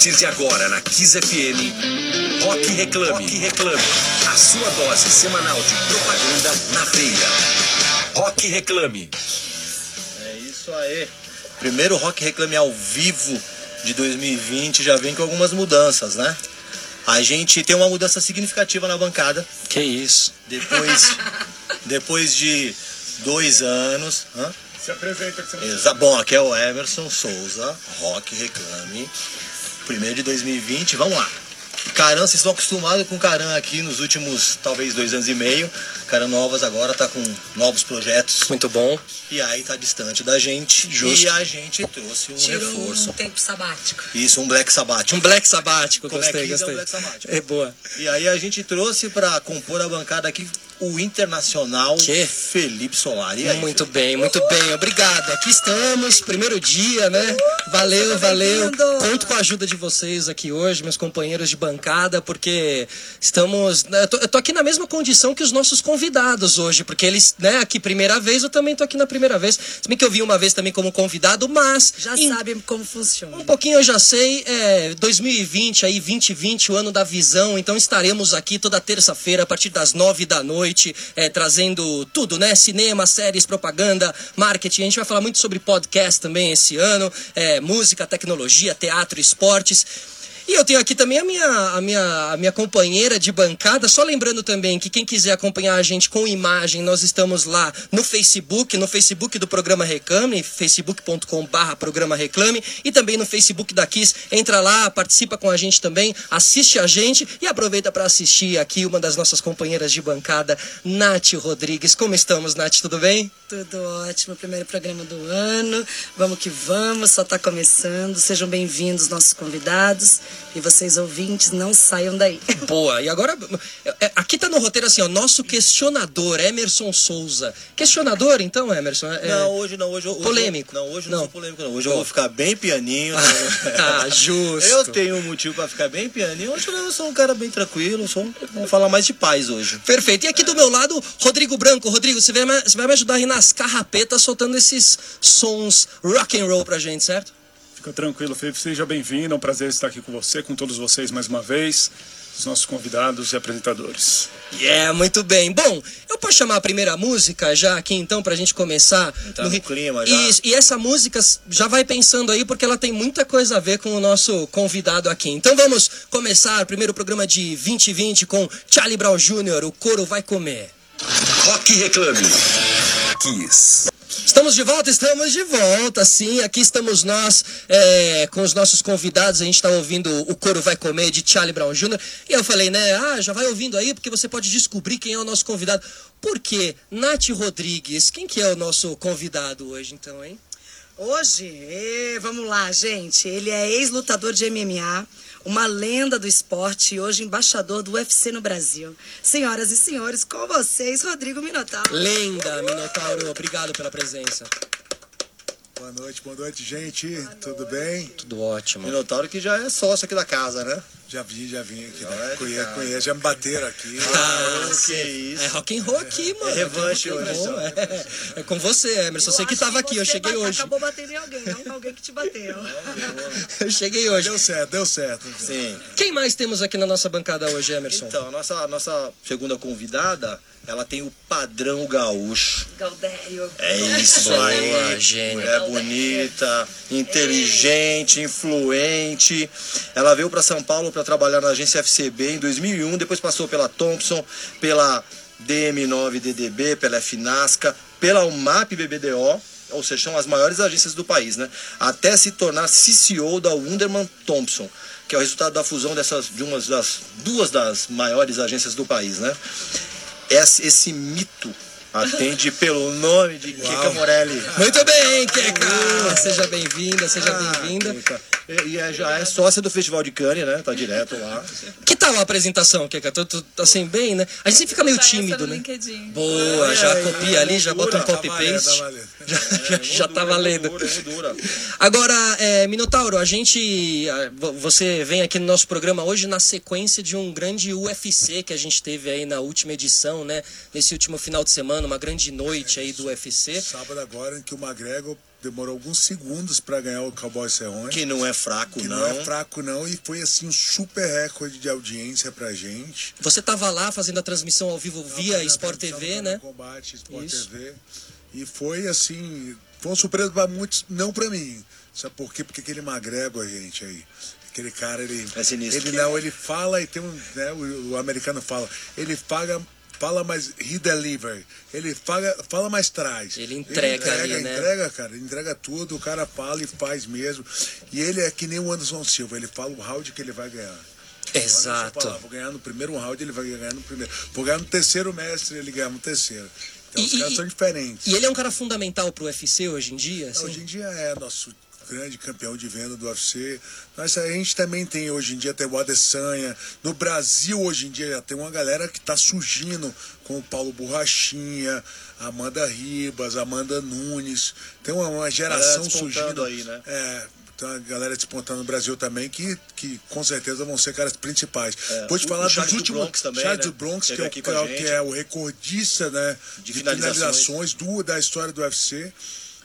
partir de agora na Kiss FM, Rock Reclame. Rock Reclame. A sua dose semanal de propaganda na veia. Rock Reclame. É isso aí. Primeiro Rock Reclame ao vivo de 2020 já vem com algumas mudanças, né? A gente tem uma mudança significativa na bancada. Que isso. Depois, depois de dois anos. Hã? Se apresenta que você Exa Bom, aqui é o Emerson Souza, Rock Reclame. Primeiro de 2020, vamos lá. Caran, vocês estão acostumados com Caran aqui nos últimos, talvez, dois anos e meio. Caran Novas agora tá com novos projetos. Muito bom. E aí tá distante da gente. Justo. E a gente trouxe um Tirou reforço. um tempo sabático. Isso, um Black Sabbath. Um black sabático, Como é gostei, é gostei. Black Sabbath? É boa. E aí a gente trouxe pra compor a bancada aqui o internacional Que? Felipe Solari. Aí, Muito Felipe? bem, muito bem. Obrigado. Aqui estamos, primeiro dia, né? Valeu, valeu. Conto com a ajuda de vocês aqui hoje, meus companheiros de bancada, porque estamos. né, Eu tô, eu tô aqui na mesma condição que os nossos convidados hoje, porque eles, né, aqui primeira vez, eu também tô aqui na primeira vez. Se bem que eu vim uma vez também como convidado, mas. Já em- sabe como funciona. Um pouquinho eu já sei, é 2020 aí, 2020, o ano da visão, então estaremos aqui toda terça-feira a partir das nove da noite, é, trazendo tudo, né? Cinema, séries, propaganda, marketing. A gente vai falar muito sobre podcast também esse ano, é, música, tecnologia, teatro, esportes. E eu tenho aqui também a minha, a, minha, a minha companheira de bancada. Só lembrando também que quem quiser acompanhar a gente com imagem, nós estamos lá no Facebook, no Facebook do programa Reclame, facebook.com/barra programa Reclame, e também no Facebook da Kiss. Entra lá, participa com a gente também, assiste a gente e aproveita para assistir aqui uma das nossas companheiras de bancada, Nath Rodrigues. Como estamos, Nath? Tudo bem? Tudo ótimo, primeiro programa do ano. Vamos que vamos, só tá começando. Sejam bem-vindos, nossos convidados. E vocês ouvintes, não saiam daí. Boa. E agora, é, aqui tá no roteiro assim, ó, nosso questionador, Emerson Souza. Questionador, então, Emerson? É- Não, hoje não, hoje eu. hoje eu- Polêmico. não, hoje eu não, Não. sou polêmico, não. Hoje eu vou ficar bem pianinho. né? Ah, justo. Eu tenho um motivo pra ficar bem pianinho. Hoje eu sou um cara bem tranquilo. Sou, vamos falar mais de paz hoje. Perfeito. E aqui do meu lado, Rodrigo Branco. Rodrigo, você vai, me- você vai me ajudar aí nas carrapetas soltando esses sons rock and roll pra gente, certo? Fica tranquilo, Felipe. Seja bem-vindo. É um prazer estar aqui com você, com todos vocês mais uma vez, os nossos convidados e apresentadores. Yeah, muito bem. Bom, eu posso chamar a primeira música já aqui então pra gente começar Entrar no ri- clima já. Isso, e essa música já vai pensando aí porque ela tem muita coisa a ver com o nosso convidado aqui. Então vamos começar o primeiro programa de 2020 com Charlie Brown Jr., O Couro Vai Comer. Rock Reclame. Kiss. Estamos de volta, estamos de volta, sim. Aqui estamos nós é, com os nossos convidados. A gente está ouvindo O Coro Vai Comer de Charlie Brown Jr. E eu falei, né? Ah, já vai ouvindo aí porque você pode descobrir quem é o nosso convidado. Por quê? Nath Rodrigues, quem que é o nosso convidado hoje, então, hein? Hoje, ê, vamos lá, gente. Ele é ex-lutador de MMA, uma lenda do esporte e hoje embaixador do UFC no Brasil. Senhoras e senhores, com vocês, Rodrigo Minotauro. Lenda, Minotauro, obrigado pela presença. Boa noite, boa noite, gente. Tudo bem? Tudo ótimo. Minotauro que já é sócio aqui da casa, né? Já vim, já vim aqui. É Né? Conheço, conheço, já me bateram aqui. Ah, que sim. isso. É rock and roll aqui, mano. revanche É and hoje. É, é com você, Emerson. Eu sei que tava aqui, eu cheguei ba- hoje. Acabou batendo em alguém, não alguém que te bateu. Eu cheguei hoje. Deu certo, deu certo. Sim. Quem mais temos aqui na nossa bancada hoje, Emerson? Então, a nossa, a nossa segunda convidada, ela tem o padrão gaúcho. Galdério. É isso Boa, aí. gênio. É bonita, inteligente, influente. Ela veio para São Paulo para trabalhar na agência FCB em 2001, depois passou pela Thompson, pela DM9DDB, pela FNASCA, pela UMAP BBDO, ou seja, são as maiores agências do país, né? Até se tornar CCO da Wunderman Thompson, que é o resultado da fusão dessas de umas das duas das maiores agências do país, né? Esse, mito atende pelo nome de Kika Morelli. Muito bem, Keka! Seja bem-vinda, seja Ah, bem-vinda. Kika. E, e é, já é sócia do Festival de Cannes, né? Tá direto lá. Que tal a apresentação, Keka? Tu, tu tá assim bem, né? A gente sempre fica meio tímido, né? LinkedIn. Boa, já Ai, copia ai, ali, já bota um Tá copy-paste. tá valendo. Já, já, já tá Moldura, valendo. Agora, é, Minotauro, a gente. ah, vo- Você vem aqui no nosso programa hoje na sequência de um grande UFC que a gente teve aí na última edição, né? Nesse último final de semana, uma grande noite aí do UFC. Sábado agora em que o McGregor demorou alguns segundos para ganhar o Cowboy Cerrone. Que não é fraco, que não. não é fraco não e foi assim um super recorde de audiência pra gente. Você tava lá fazendo a transmissão ao vivo via Na Sport TV, né? Combate Sport Isso. TV. E foi assim, foi uma surpresa para muitos, não para mim. Sabe por quê? Porque aquele McGregor, gente, aí. Aquele cara, ele. É sinistro. Ele não, ele fala e tem um. Né, o, o americano fala. Ele fala, fala mais. He deliver. Ele fala, fala mais traz. Ele entrega ali, né? Entrega, cara. Ele entrega tudo. O cara fala e faz mesmo. E ele é que nem o Anderson Silva. Ele fala o round que ele vai ganhar. Exato. Falar, vou ganhar no primeiro round, ele vai ganhar no primeiro. Vou ganhar no terceiro mestre, ele ganha no terceiro. Então E- os caras e- são diferentes. E ele é um cara fundamental pro UFC hoje em dia, assim? Hoje em dia é nosso grande campeão de venda do UFC. Mas a gente também tem hoje em dia tem o Adesanya. No Brasil hoje em dia já tem uma galera que está surgindo com o Paulo Borrachinha, Amanda Ribas, Amanda Nunes. Tem uma, uma geração surgindo aí, né? É, tem uma galera despontando no Brasil também que, que com certeza vão ser caras principais. É, Vou te o- falar dos do últimos. Bronx também, Charles né? do Bronx, que é, o, é que é o recordista né, De de, finalizações. finalizações do, da história do UFC.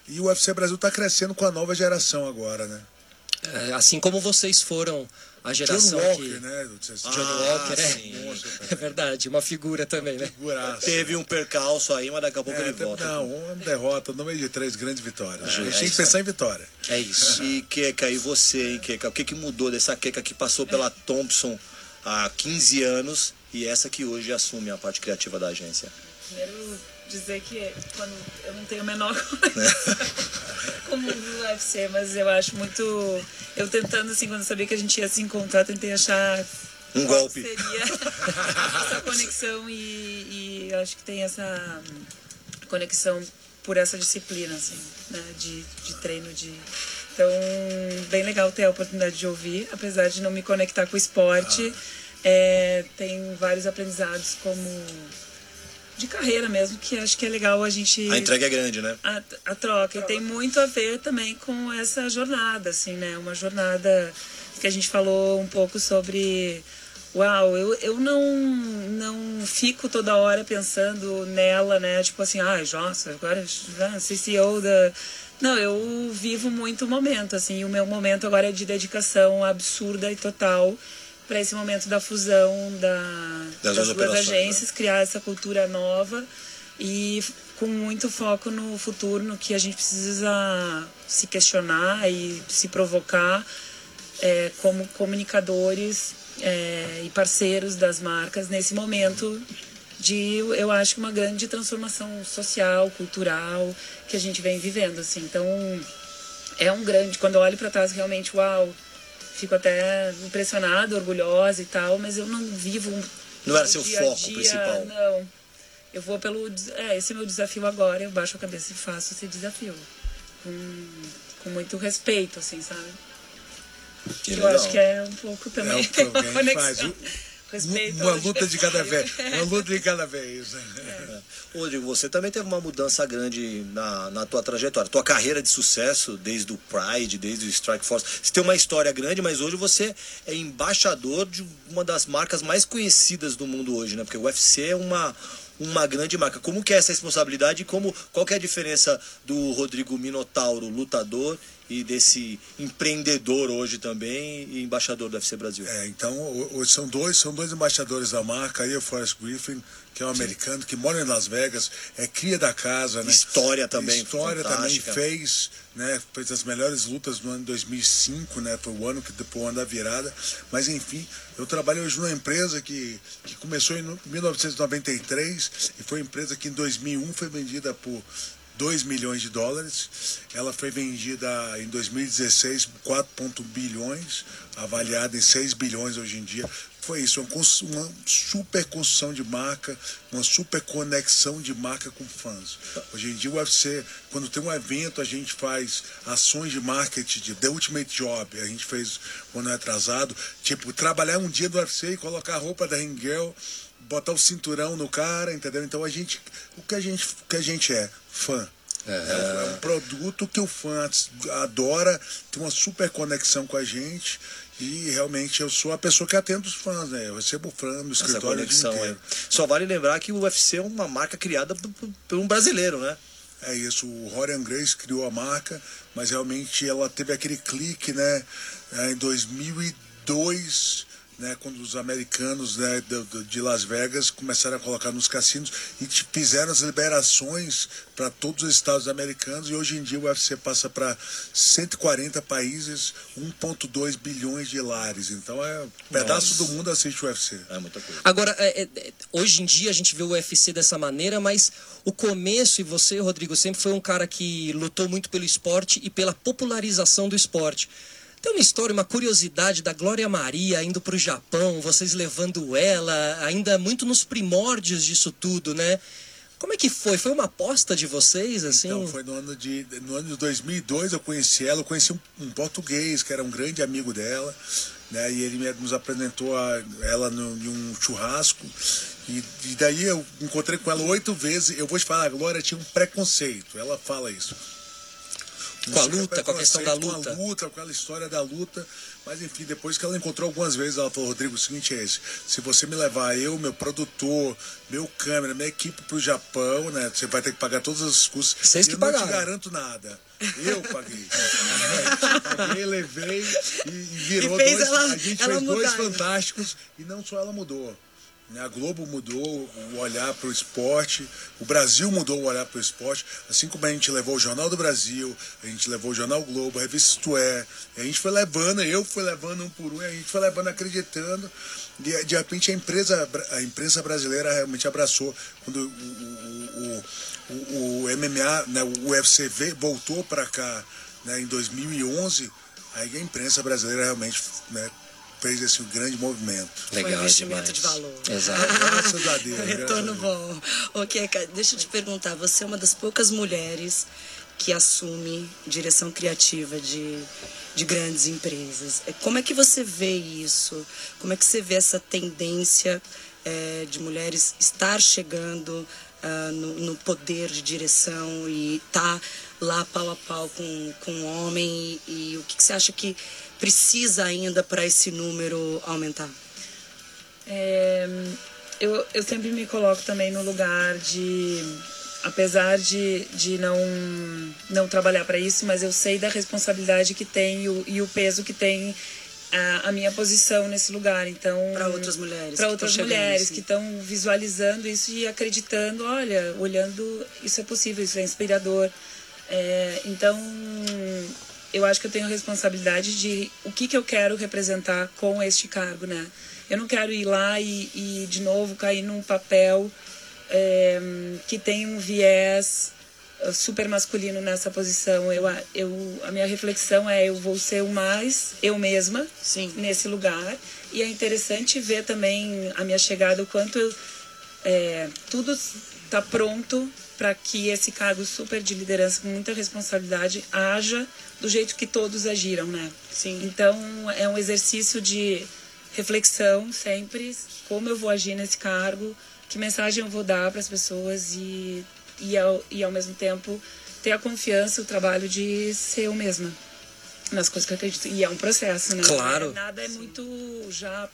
E o UFC Brasil está crescendo com a nova geração agora, né? É, assim como vocês foram a John geração Walker, que... né? Johnny Ah, Walker, é. sim. É verdade, uma figura também, né? Figuraça. Teve um percalço aí, mas daqui a pouco É, ele tem- volta. não, uma derrota no meio de três grandes vitórias. a gente é tem que pensar em vitória. É isso. E Keka, e você, hein, Keka? O que, que mudou dessa Keka que passou pela Thompson há 15 anos e essa que hoje assume a parte criativa da agência? Primeiro dizer que quando eu não tenho a menor coisa como do UFC, mas eu acho muito. Eu tentando, assim, quando eu sabia que a gente ia se encontrar, tentei achar. Um golpe. Seria essa conexão e, e eu acho que tem essa conexão por essa disciplina, assim, né? De, de treino, de. Então, bem legal ter a oportunidade de ouvir, apesar de não me conectar com o esporte. É, tem vários aprendizados como de carreira mesmo, que acho que é legal a gente. A entrega é grande, né? A, a troca. E tem muito a ver também com essa jornada, assim, né? Uma jornada que a gente falou um pouco sobre. Uau, eu, eu não, não fico toda hora pensando nela, né? Tipo assim, ah, nossa, agora ah, CCO da. Não, eu vivo muito o momento, assim. O meu momento agora é de dedicação absurda e total para esse momento da fusão da, Das das, duas né? agências, criar essa cultura nova e com muito foco no futuro, no que a gente precisa se questionar e se provocar é, como comunicadores é, e parceiros das marcas nesse momento de, eu acho, uma grande transformação social, cultural que a gente vem vivendo, assim. Então, é um grande, quando eu olho para trás, realmente, uau, fico até impressionada, orgulhosa e tal, mas eu não vivo um Não era seu foco dia, principal. Não. Eu vou pelo. É, esse é meu desafio agora. Eu baixo a cabeça e faço esse desafio. Com, com muito respeito, assim, sabe? Que eu legal. acho que é um pouco também. É a gente uma conexão. Respeito Uma ao luta de cada vez. Uma luta de cada vez. Ô, Rodrigo, você também teve uma mudança grande na, na tua trajetória. Tua carreira de sucesso, desde o Pride, desde o Strike Force. Você tem uma história grande, mas hoje você é embaixador de uma das marcas mais conhecidas do mundo hoje, né? Porque o UFC é uma, uma grande marca. Como que é essa responsabilidade e como, qual que é a diferença do Rodrigo Minotauro, lutador, e desse empreendedor hoje também e embaixador do UFC Brasil? É, então, o- são dois, são dois embaixadores da marca, aí o Forrest Griffin, que é um americano que mora em Las Vegas, é cria da casa, né? História também História também fantástica. fez, né? Fez as melhores lutas no ano 2005, né? Foi o ano que depois o ano da virada. Mas enfim, eu trabalho hoje numa empresa que, que começou em 1993 e foi uma empresa que em 2001 foi vendida por 2 milhões de dólares. Ela foi vendida em 2016 por 4,1 bilhões, avaliada em 6 bilhões hoje em dia. Foi isso, uma, super construção de marca, uma super conexão de marca com fãs. Hoje em dia o UFC, quando tem um evento, a gente faz ações de marketing de The Ultimate Job. A gente fez um ano atrasado, tipo, trabalhar um dia do UFC e colocar a roupa da Ring Girl, botar o cinturão no cara, entendeu? Então a gente, o que a gente, o que a gente é? Fã. É, um- é um produto que o fã adora, tem uma super conexão com a gente. E realmente eu sou a pessoa que atende os fãs, né? Eu recebo fã no Essa escritório conexão inteiro. Só vale lembrar que o UFC é uma marca criada por um brasileiro, né? É isso, o Rorian Grace criou a marca, mas realmente ela teve aquele clique, né, é, em 2002, né, quando os americanos né, de, de, Las Vegas começaram a colocar nos cassinos e fizeram as liberações para todos os estados americanos e hoje em dia o UFC passa para 140 países, 1,2 bilhões de lares. Então é um pedaço Nossa. do mundo assiste o UFC. É muita coisa. Agora, é, é, hoje em dia a gente vê o UFC dessa maneira, mas o começo, e você, Rodrigo, sempre foi um cara que lutou muito pelo esporte e pela popularização do esporte. Tem uma história, uma curiosidade da Glória Maria indo para o Japão, vocês levando ela, ainda muito nos primórdios disso tudo, né? Como é que foi? Foi uma aposta de vocês, assim? Então, foi no ano de, no ano de 2002 eu conheci ela, eu conheci um, um português que era um grande amigo dela, né? E ele nos apresentou a, ela no, em um churrasco. E, e daí eu encontrei com ela oito vezes. Eu vou te falar, a Glória tinha um preconceito, ela fala isso com a luta, com a questão da luta. Com a luta, com aquela história da luta. Mas enfim, depois que ela encontrou algumas vezes, ela falou, Rodrigo, o seguinte é esse. Se você me levar, eu, meu produtor, meu câmera, minha equipe pro Japão, né? Você vai ter que pagar todos os custos. Vocês que pagaram. Eu não te garanto nada. Eu paguei. paguei, levei e, e virou e dois. Ela, a gente fez dois fantásticos e não só ela mudou. Né? A Globo mudou o olhar para o esporte, o Brasil mudou o olhar para o esporte, assim como a gente levou o Jornal do Brasil, a gente levou o Jornal Globo, a revista Isto É, a gente foi levando, eu fui levando um por um, a gente foi levando acreditando, e de repente a empresa, a imprensa brasileira realmente abraçou quando o, o, o, o MMA, né, o UFC voltou para cá né, em 2011, aí a imprensa brasileira realmente né, fez esse grande movimento. Legal Foi um investimento demais. de valor. Exato. Graças a Deus. Retorno bom. Ok, deixa eu te perguntar, você é uma das poucas mulheres que assume direção criativa de, de grandes empresas. É, como é que você vê isso? Como é que você vê essa tendência é, de mulheres estar chegando uh, no, no, poder de direção e estar tá lá pau a pau com, com o homem? E, e o que, que você acha que precisa ainda para esse número aumentar? É, eu, eu sempre me coloco também no lugar de apesar de, de não, não trabalhar para isso, mas eu sei da responsabilidade que tem e o, e o peso que tem a, a, minha posição nesse lugar. Então, para outras mulheres, para outras mulheres assim. que estão visualizando isso e acreditando, olha, olhando, isso é possível, isso é inspirador. É, então, eu acho que eu tenho a responsabilidade de o que, que eu quero representar com este cargo, né? Eu não quero ir lá e, e de novo cair num papel é, que tem um viés eh, super masculino nessa posição. Eu, eu, a minha reflexão é eu vou ser o mais eu mesma Sim. nesse lugar. E é interessante ver também a minha chegada, o quanto eu, é, tudo está pronto para que esse cargo super de liderança com muita responsabilidade haja do jeito que todos agiram, né? Sim. Então é um exercício de reflexão sempre, como eu vou agir nesse cargo, que mensagem eu vou dar para as pessoas e, e, ao, e ao mesmo tempo ter a confiança, o trabalho de ser eu mesma nas coisas que eu acredito. E é um processo, né? Claro. Nada é muito já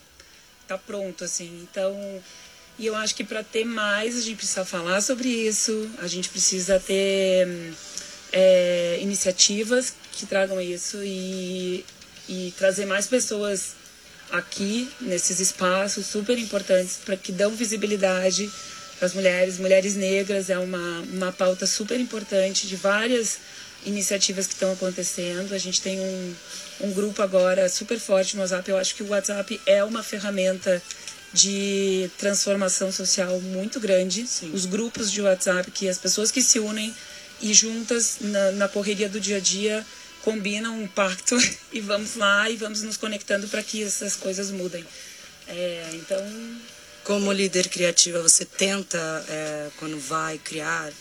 tá pronto assim. Então e eu acho que para ter mais, a gente precisa falar sobre isso, a gente precisa ter é, iniciativas que tragam isso e, e trazer mais pessoas aqui, nesses espaços super importantes, para que dão visibilidade as mulheres. Mulheres negras é uma, uma pauta super importante de várias iniciativas que estão acontecendo. A gente tem um, um grupo agora super forte no WhatsApp. Eu acho que o WhatsApp é uma ferramenta de transformação social muito grande. Sim. Os grupos de WhatsApp, que as pessoas que se unem e juntas na, na correria do dia a dia combinam um pacto e vamos lá e vamos nos conectando para que essas coisas mudem. É, então. Como líder criativa, você tenta, é, quando vai criar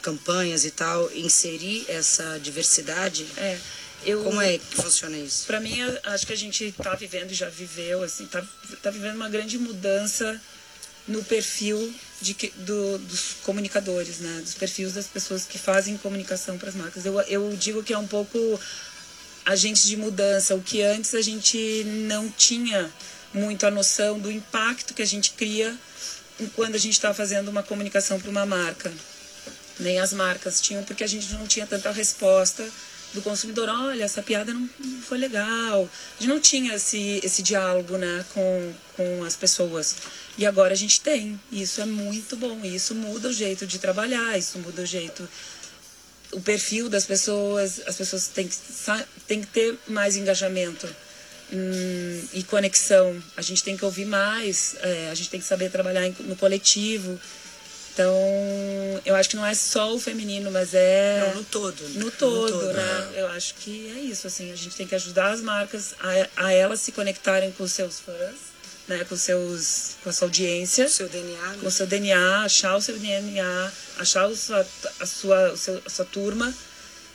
campanhas e tal, inserir essa diversidade? É. Eu, Como é que funciona isso? Para mim, acho que a gente está vivendo e já viveu, assim, tá, tá vivendo uma grande mudança no perfil de, do, dos comunicadores, né? Dos perfis das pessoas que fazem comunicação para as marcas. Eu, eu digo que é um pouco agente de mudança, o que antes a gente não tinha muito a noção do impacto que a gente cria quando a gente está fazendo uma comunicação para uma marca. nem as marcas tinham, porque a gente não tinha tanta resposta do consumidor. Olha, essa piada não não foi legal. A gente não tinha esse, esse diálogo né, com, com as pessoas. E agora a gente tem. Isso é muito bom. Isso muda o jeito de trabalhar, isso muda o jeito o perfil das pessoas, as pessoas têm que, têm que ter mais engajamento hum, e conexão. A gente tem que ouvir mais, é, a gente tem que saber trabalhar no coletivo. Então, eu acho que não é só o feminino, mas é Não, no todo. no todo, né? Eu acho que é isso, assim, a gente tem que ajudar as marcas a, a elas se conectarem com os seus fãs, né? Com seus, com a sua audiência Seu DNA. com o seu DNA, achar o seu DNA, achar o sua, a, sua, o seu, a sua turma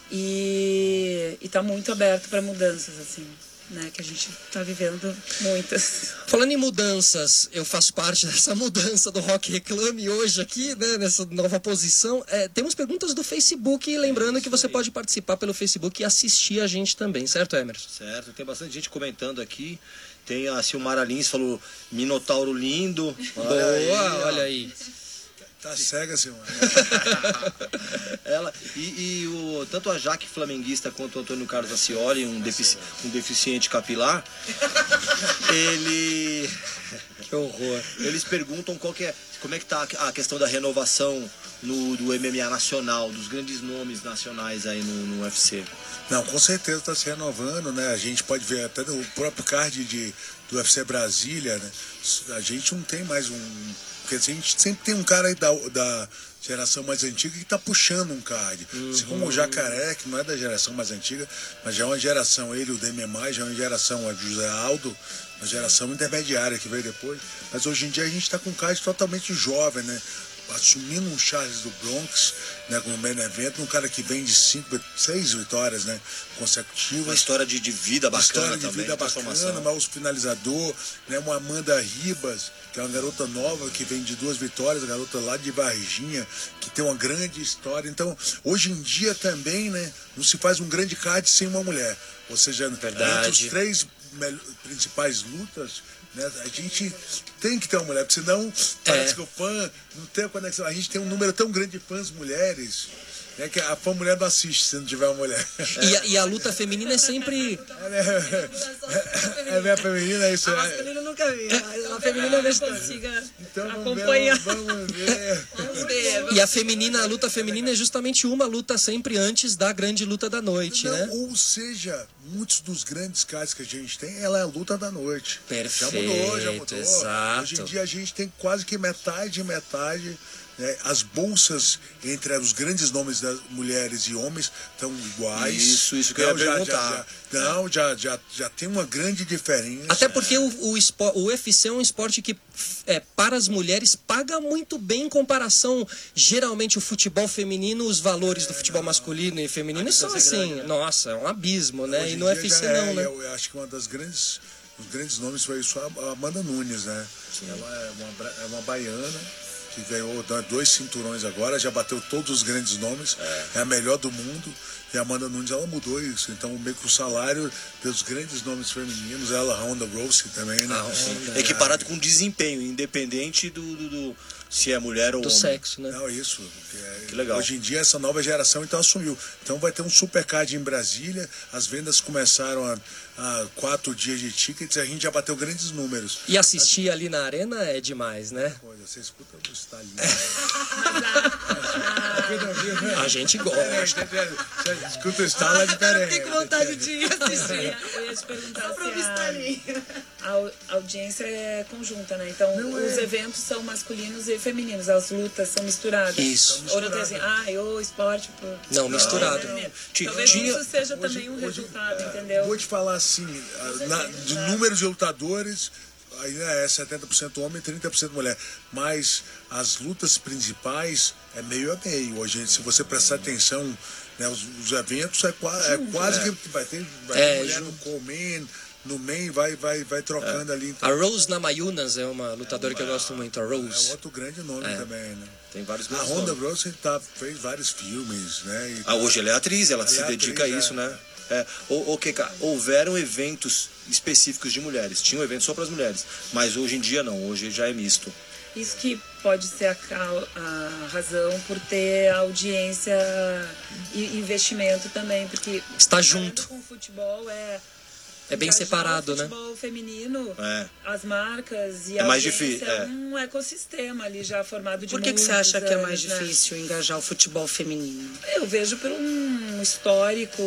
e está muito aberto para mudanças, assim, né? Que a gente está vivendo muitas. Falando em mudanças, eu faço parte dessa mudança do Rock Reclame hoje aqui, né, nessa nova posição. É, temos perguntas do Facebook, lembrando que você pode participar pelo Facebook e assistir a gente também, certo, Emerson? Certo, tem bastante gente comentando aqui. Tem a Silmara Lins, falou Minotauro lindo. Olha aí, Boa, ó. olha aí. Tá cega, senhor. Ela, e, e o, tanto a Jaque Flamenguista quanto o Antônio Carlos Acioli, um, defici- um deficiente capilar, ele, Que horror. eles perguntam qual que é, como é que tá a questão da renovação no, do MMA nacional, dos grandes nomes nacionais aí no, no UFC. Não, com certeza está se renovando, né? A gente pode ver até no próprio card de, do UFC Brasília, né? A gente não tem mais um. Porque a gente sempre tem um cara aí da, da geração mais antiga que está puxando um card. Assim como o Jacaré, que não é da geração mais antiga, mas já é uma geração, ele, o DMMA, já é uma geração, o José Aldo, uma geração intermediária que veio depois. Mas hoje em dia a gente está com um card totalmente jovem, né? Assumindo um Charles do Bronx, né, como main event, um cara que vem de cinco, seis vitórias, né, Uma consecutivas. história de, de vida bacana História de também, vida bacana, mas o finalizador, né, uma Amanda Ribas, que é uma garota nova que vem de duas vitórias, garota lá de Varginha, que tem uma grande história. Então, hoje em dia também, né, não se faz um grande card sem uma mulher. Ou seja, Verdade. entre os três principais lutas, né, a gente tem que ter uma mulher, porque senão parece É. que o fã não tem a conexão. A gente tem um número tão grande de fãs mulheres. Né, que a fã mulher não assiste se não tiver uma mulher. E a, e a luta feminina é sempre. É, é minha feminina, é isso. A É. masculina nunca vi, a feminina eu vejo consiga Então vamos acompanhar. vamos ver. Vamos ver. E a feminina, a luta feminina é justamente uma luta sempre antes da grande luta da noite, Não, né? Ou seja, muitos dos grandes casos que a gente tem, ela é a luta da noite. Perfeito, já mudou, já mudou. exato. Hoje em dia a gente tem quase que metade e metade. Né? As bolsas entre os grandes nomes das mulheres e homens estão iguais. Isso, isso que eu ia Não, já- perguntar. Já, já, não, já, já, já tem uma grande diferença. Até porque o, o, espo- o UFC é um esporte que, é, para as mulheres, paga muito bem em comparação. Geralmente, o futebol feminino, os valores do futebol masculino e feminino são assim, nossa, é um abismo, né? Hoje E no UFC já é, não, né? Eu, eu acho que uma das grandes, os grandes nomes foi isso, a Amanda Nunes, né? Ela é uma, é uma baiana que ganhou do- dois cinturões agora, já bateu todos os grandes nomes, é, a melhor do mundo. E a Amanda Nunes, ela mudou isso. Então, meio que o salário dos grandes nomes femininos, ela, a Honda Rose também, né? A Honda. Equiparado com desempenho, independente do, do- do- se é mulher ou Do homem. sexo, né? Não, isso. que é- Que legal. Hoje em dia, essa nova geração então assumiu. Então vai ter um supercard em Brasília. As vendas começaram há, há quatro dias de tickets a gente já bateu grandes números. E assistir ali na arena é demais, né? Coisa, você escuta o Stalin. A gente gosta. Você escuta o Stalin Agora eu diferente. fiquei com vontade de ir assistir. Eu ia te perguntar a, a au- audiência é conjunta, né? Então, Não os é. eventos são masculinos e femininos, as lutas são misturadas. Isso. Ou não tem assim, ah, o esporte... Pro... Não, misturado. Ti- Talvez tinha- isso seja Hoje- também um hoje- resultado, é, entendeu? Vou te falar assim, na- de números de lutadores, aí é 70% homem e 30% mulher. Mas as lutas principais é meio a meio. Hoje, se você prestar atenção, né, os, os eventos é, qua- é quase que vai ter, vai É, mulher junto. no Coleman, no main, vai, vai, vai trocando ali. Então, A Rose Namayunas é uma lutadora que eu gosto muito, a é Rose. outro grande nome É. também, né? Tem vários A Honda nomes. Rose tá, fez vários filmes, né? E- Ah, hoje ela é atriz, ela, Ela se é dedica atriz, a isso, é. né? É, o, o que, houveram eventos específicos de mulheres. Tinha um evento só para as mulheres. Mas hoje em dia não, hoje já é misto. Isso que pode ser a, ca- a razão por ter audiência e investimento também, porque Está junto. com o futebol é É bem separado, o né? futebol feminino, É. as marcas e É a mais difícil, é. um ecossistema ali já formado de Por que, que você acha que é mais anos, né? difícil engajar o futebol feminino? Eu vejo por um histórico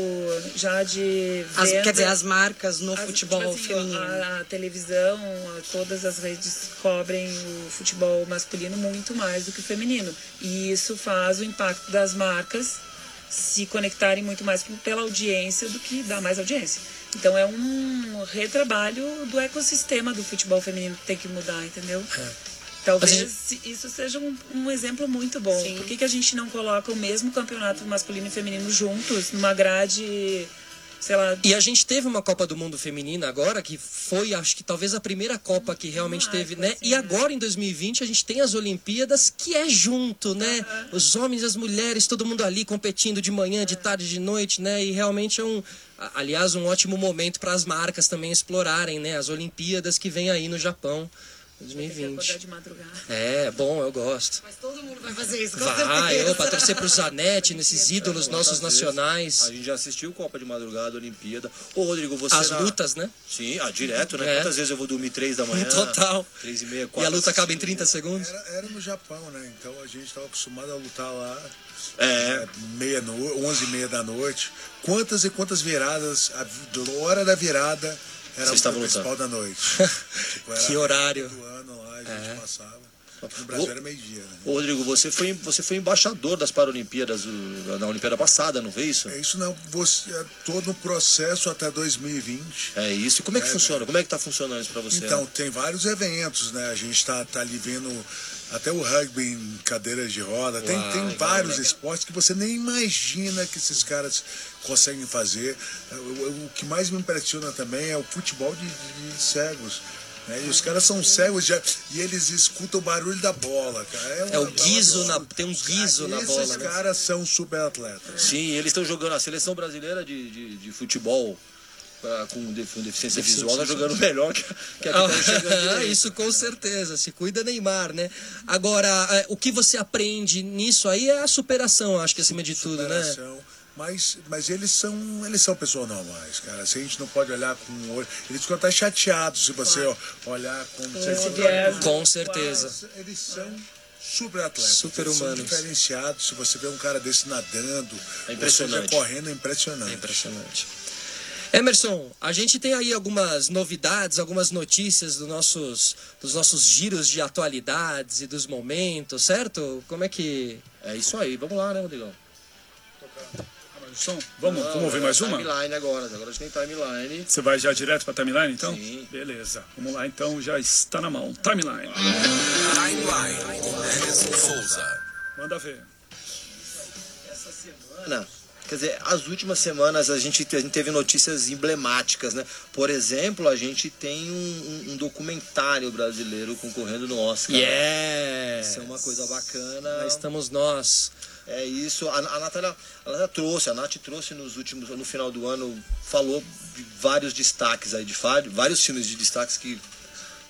já de As- venda. quer dizer, as marcas no As- futebol tipo assim, feminino. A, a televisão, a- todas as redes cobrem o futebol masculino muito mais do que o feminino. E isso faz o impacto das marcas se conectarem muito mais pela audiência do que dá mais audiência. Então é um retrabalho do ecossistema do futebol feminino que tem que mudar, entendeu? Talvez É. A se- isso seja um, um exemplo muito bom. Sim. Por que, que a gente não coloca o mesmo campeonato masculino e feminino juntos numa grade, sei lá, E a gente teve uma Copa do Mundo feminina agora, que foi, acho que talvez a primeira Copa que realmente Marco, teve, né? assim, E né? agora, em 2020, a gente tem as Olimpíadas, que é junto, né? Os homens e as mulheres, todo mundo ali competindo de manhã, de tarde, de noite, né? E realmente é um, aliás, um ótimo momento para as marcas também explorarem, né? As Olimpíadas que vem aí no Japão, 2020. de madrugada. É, bom, eu gosto. Mas todo mundo vai fazer isso, com Vai, certeza. eu, pra torcer pro Zanetti, nesses ídolos nossos Quantas vezes nacionais. A gente já assistiu Copa de Madrugada, Olimpíada. Ô, Rodrigo, você. As na- lutas, né? Sim, ah, direto, né? É. Quantas vezes eu vou dormir três da manhã? Total. Três e meia, E quatro. a luta acaba em assistindo. 30 segundos? Era, era no Japão, né? Então a gente estava acostumado a lutar lá. É. meia no... 11 e meia da noite. Quantas e quantas viradas, a hora da virada era Vocês o estavam principal da noite. Tipo, Que horário. É. Do ano lá, a gente passava. No Brasil era meio-dia, né? Rodrigo, você foi, você foi embaixador das Paralimpíadas na Olimpíada passada, não foi isso? É isso não, você, é todo o processo até 2020. É isso. E como é que É, funciona? Como é que tá funcionando isso pra você? Então, né? tem vários eventos, né? A gente tá, tá ali vendo até o rugby em cadeiras de roda. Tem, Uau, tem legal, vários legal. esportes que você nem imagina que esses caras conseguem fazer. O, o- o que mais me impressiona também é o futebol de, de- de cegos. né? E os caras são cegos já, e eles escutam o barulho da bola, cara. É o uma- guizo na- tem um guizo na Esses bola, né? caras são super atletas. Sim, eles estão jogando a seleção brasileira de, de, de futebol pra- com, de- com deficiência visual, tá jogando melhor que, que a que tá chegando Ah. Isso com certeza, se cuida Neymar, né? Agora, é, o que você aprende nisso aí é a superação, acho que acima de tudo, né? superação. Mas, mas eles são eles são pessoas normais, cara. Se a gente não pode olhar com o olho. Eles ficam até chateados se você ó, olhar com. Com certeza. Eles são super atletas. Super eles humanos. São diferenciados. Se você vê um cara desse nadando, É impressionante. ou seja, correndo, é impressionante. É impressionante. Emerson, a gente tem aí algumas novidades, algumas notícias dos nossos, dos nossos giros de atualidades e dos momentos, certo? Como é que. É isso aí, vamos lá, né, Rodrigão? Som? Vamos, vamos ouvir mais uma? Timeline agora, agora a gente tem timeline. Você vai já direto pra timeline, então? Sim. Beleza. Vamos lá, então, já está na mão. Timeline. Timeline Souza. Manda ver. Não. Quer dizer, as últimas semanas a gente, te- a gente teve notícias emblemáticas, né? Por exemplo, a gente tem um, um- um documentário brasileiro concorrendo no Oscar. Yes! Isso é uma coisa bacana. Lá estamos nós. É isso. A, a Natália, a Natália trouxe, a Nath trouxe nos últimos, no final do ano, falou de vários destaques aí, de vários filmes de destaques que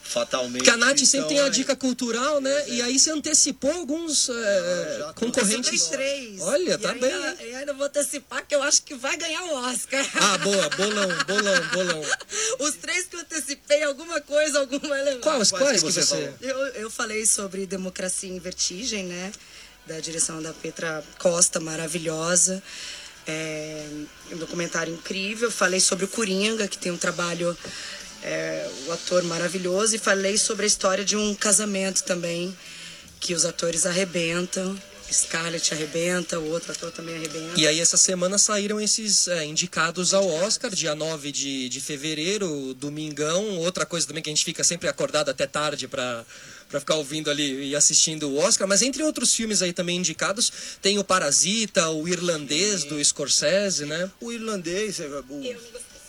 fatalmente. Porque a Nath sempre estão tem a aí. dica cultural, né? E aí você antecipou alguns é, já concorrentes. Três. Olha, E tá ainda- bem. E ainda vou antecipar que eu acho que vai ganhar o Oscar. Ah, boa, bolão, bolão, bolão. Os três que eu antecipei, alguma coisa, alguma. Quais, Quais quais que você você. Eu, eu falei sobre Democracia em Vertigem, né? Da direção da Petra Costa, maravilhosa. É um documentário incrível. Falei sobre o Coringa, que tem um trabalho, é, o ator maravilhoso. E falei sobre a história de um casamento também, que os atores arrebentam. Scarlett arrebenta, o outro ator também arrebenta. E aí essa semana saíram esses é, indicados ao Oscar, dia 9 de, de fevereiro, domingão. Outra coisa também que a gente fica sempre acordado até tarde para para ficar ouvindo ali e assistindo o Oscar, mas entre outros filmes aí também indicados, tem o Parasita, o Irlandês do Scorsese, né? O irlandês, é, o-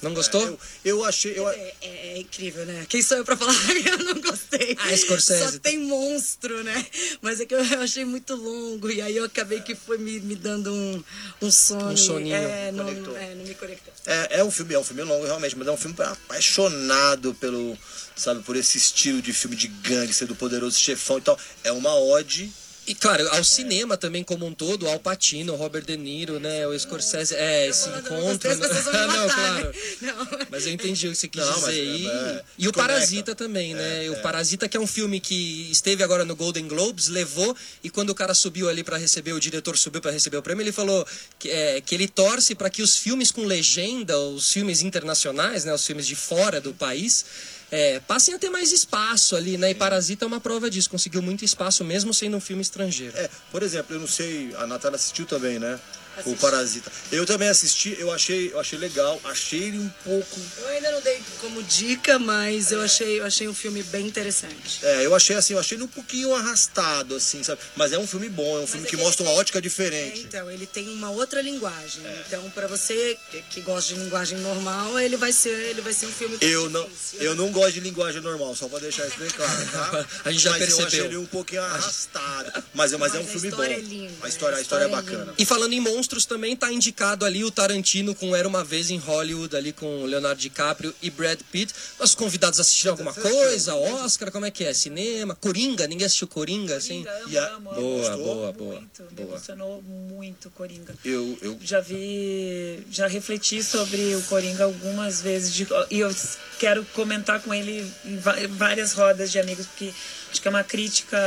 Não gostou? Eu, eu achei. Eu, É, é- é incrível, né? Quem sou eu pra falar que eu não gostei? Ah, Scorsese. Só tem monstro, né? Mas é que eu, eu achei muito longo e aí eu acabei que foi me, me dando um, um sono. Um soninho. É, não, é, não me conectou. É, é um filme, é um filme longo realmente, mas é um filme apaixonado pelo, sabe, por esse estilo de filme de gangster, do poderoso chefão e tal. É uma ode. E claro, ao cinema também como um todo, Al Pacino, Robert De Niro, né, o Scorsese, é, esse encontro... gostei, as pessoas vão me não, matar, claro. né? Não. Mas eu entendi o que você quis Não, mas dizer. é- e, é- e o. Parasita também, né? o Parasita, que é um filme que esteve agora no Golden Globes, levou, e quando o cara subiu ali para receber, o diretor subiu para receber o prêmio, ele falou que, é, que ele torce para que os filmes com legenda, os filmes internacionais, né, os filmes de fora do país, é, passem a ter mais espaço ali, né? E Parasita é uma prova disso, conseguiu muito espaço mesmo sendo um filme estrangeiro. É, por exemplo, eu não sei, a Natália assistiu também, né? O Parasita. Eu também assisti, eu achei, eu achei legal, achei ele um pouco. Eu ainda não dei como dica, mas eu achei, eu achei um filme bem interessante. É, eu achei assim, eu achei ele um pouquinho arrastado, assim, sabe? Mas é um filme bom, é um filme é que que mostra ele uma tem- ótica É, diferente. então, ele tem uma outra linguagem. Então, pra você que- gosta de linguagem normal, ele vai ser, ele vai ser um filme Eu não, difícil. eu não gosto de linguagem normal, só pra deixar isso bem claro, tá? A gente já mas eu percebeu. achei ele um pouquinho arrastado. Mas, é- mas é um Mas a filme bom. história é linda, A história, a a história é história é bacana. linda. E falando em monstros, também tá indicado ali o Tarantino com Era Uma Vez em Hollywood, ali com Leonardo DiCaprio e Brad Pitt. Nossos convidados assistiram alguma coisa? Oscar, como é que é? Cinema? Coringa? Ninguém assistiu Coringa, assim? Coringa, amo, amo. Boa, boa, boa. Muito, me boa. emocionou muito Coringa. Eu, eu, Já vi, já refleti sobre o Coringa algumas vezes de- e eu quero comentar com ele em várias rodas de amigos, porque acho que é uma crítica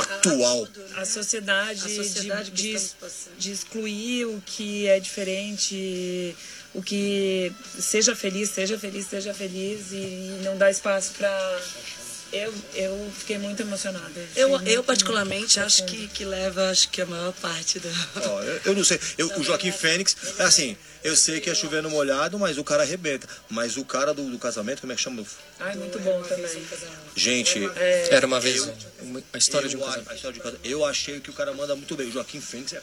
atual. à sociedade, A sociedade de, de, de excluir o que é diferente, o que seja feliz, seja feliz, seja feliz e não dar espaço para eu, eu fiquei muito emocionada. Eu, eu muito, particularmente, acho que, que leva acho que a maior parte do. Ó, eu, eu não sei. Eu, o Joaquim Fênix, é assim, eu sei que é chovendo molhado, mas o cara arrebenta. Mas o cara do, do casamento, como é que chama? Ai, muito bom também. Gente, Era uma vez uma, a história de um eu, casamento. a história de casamento. Eu achei que o cara manda muito bem. O Joaquim Fênix é,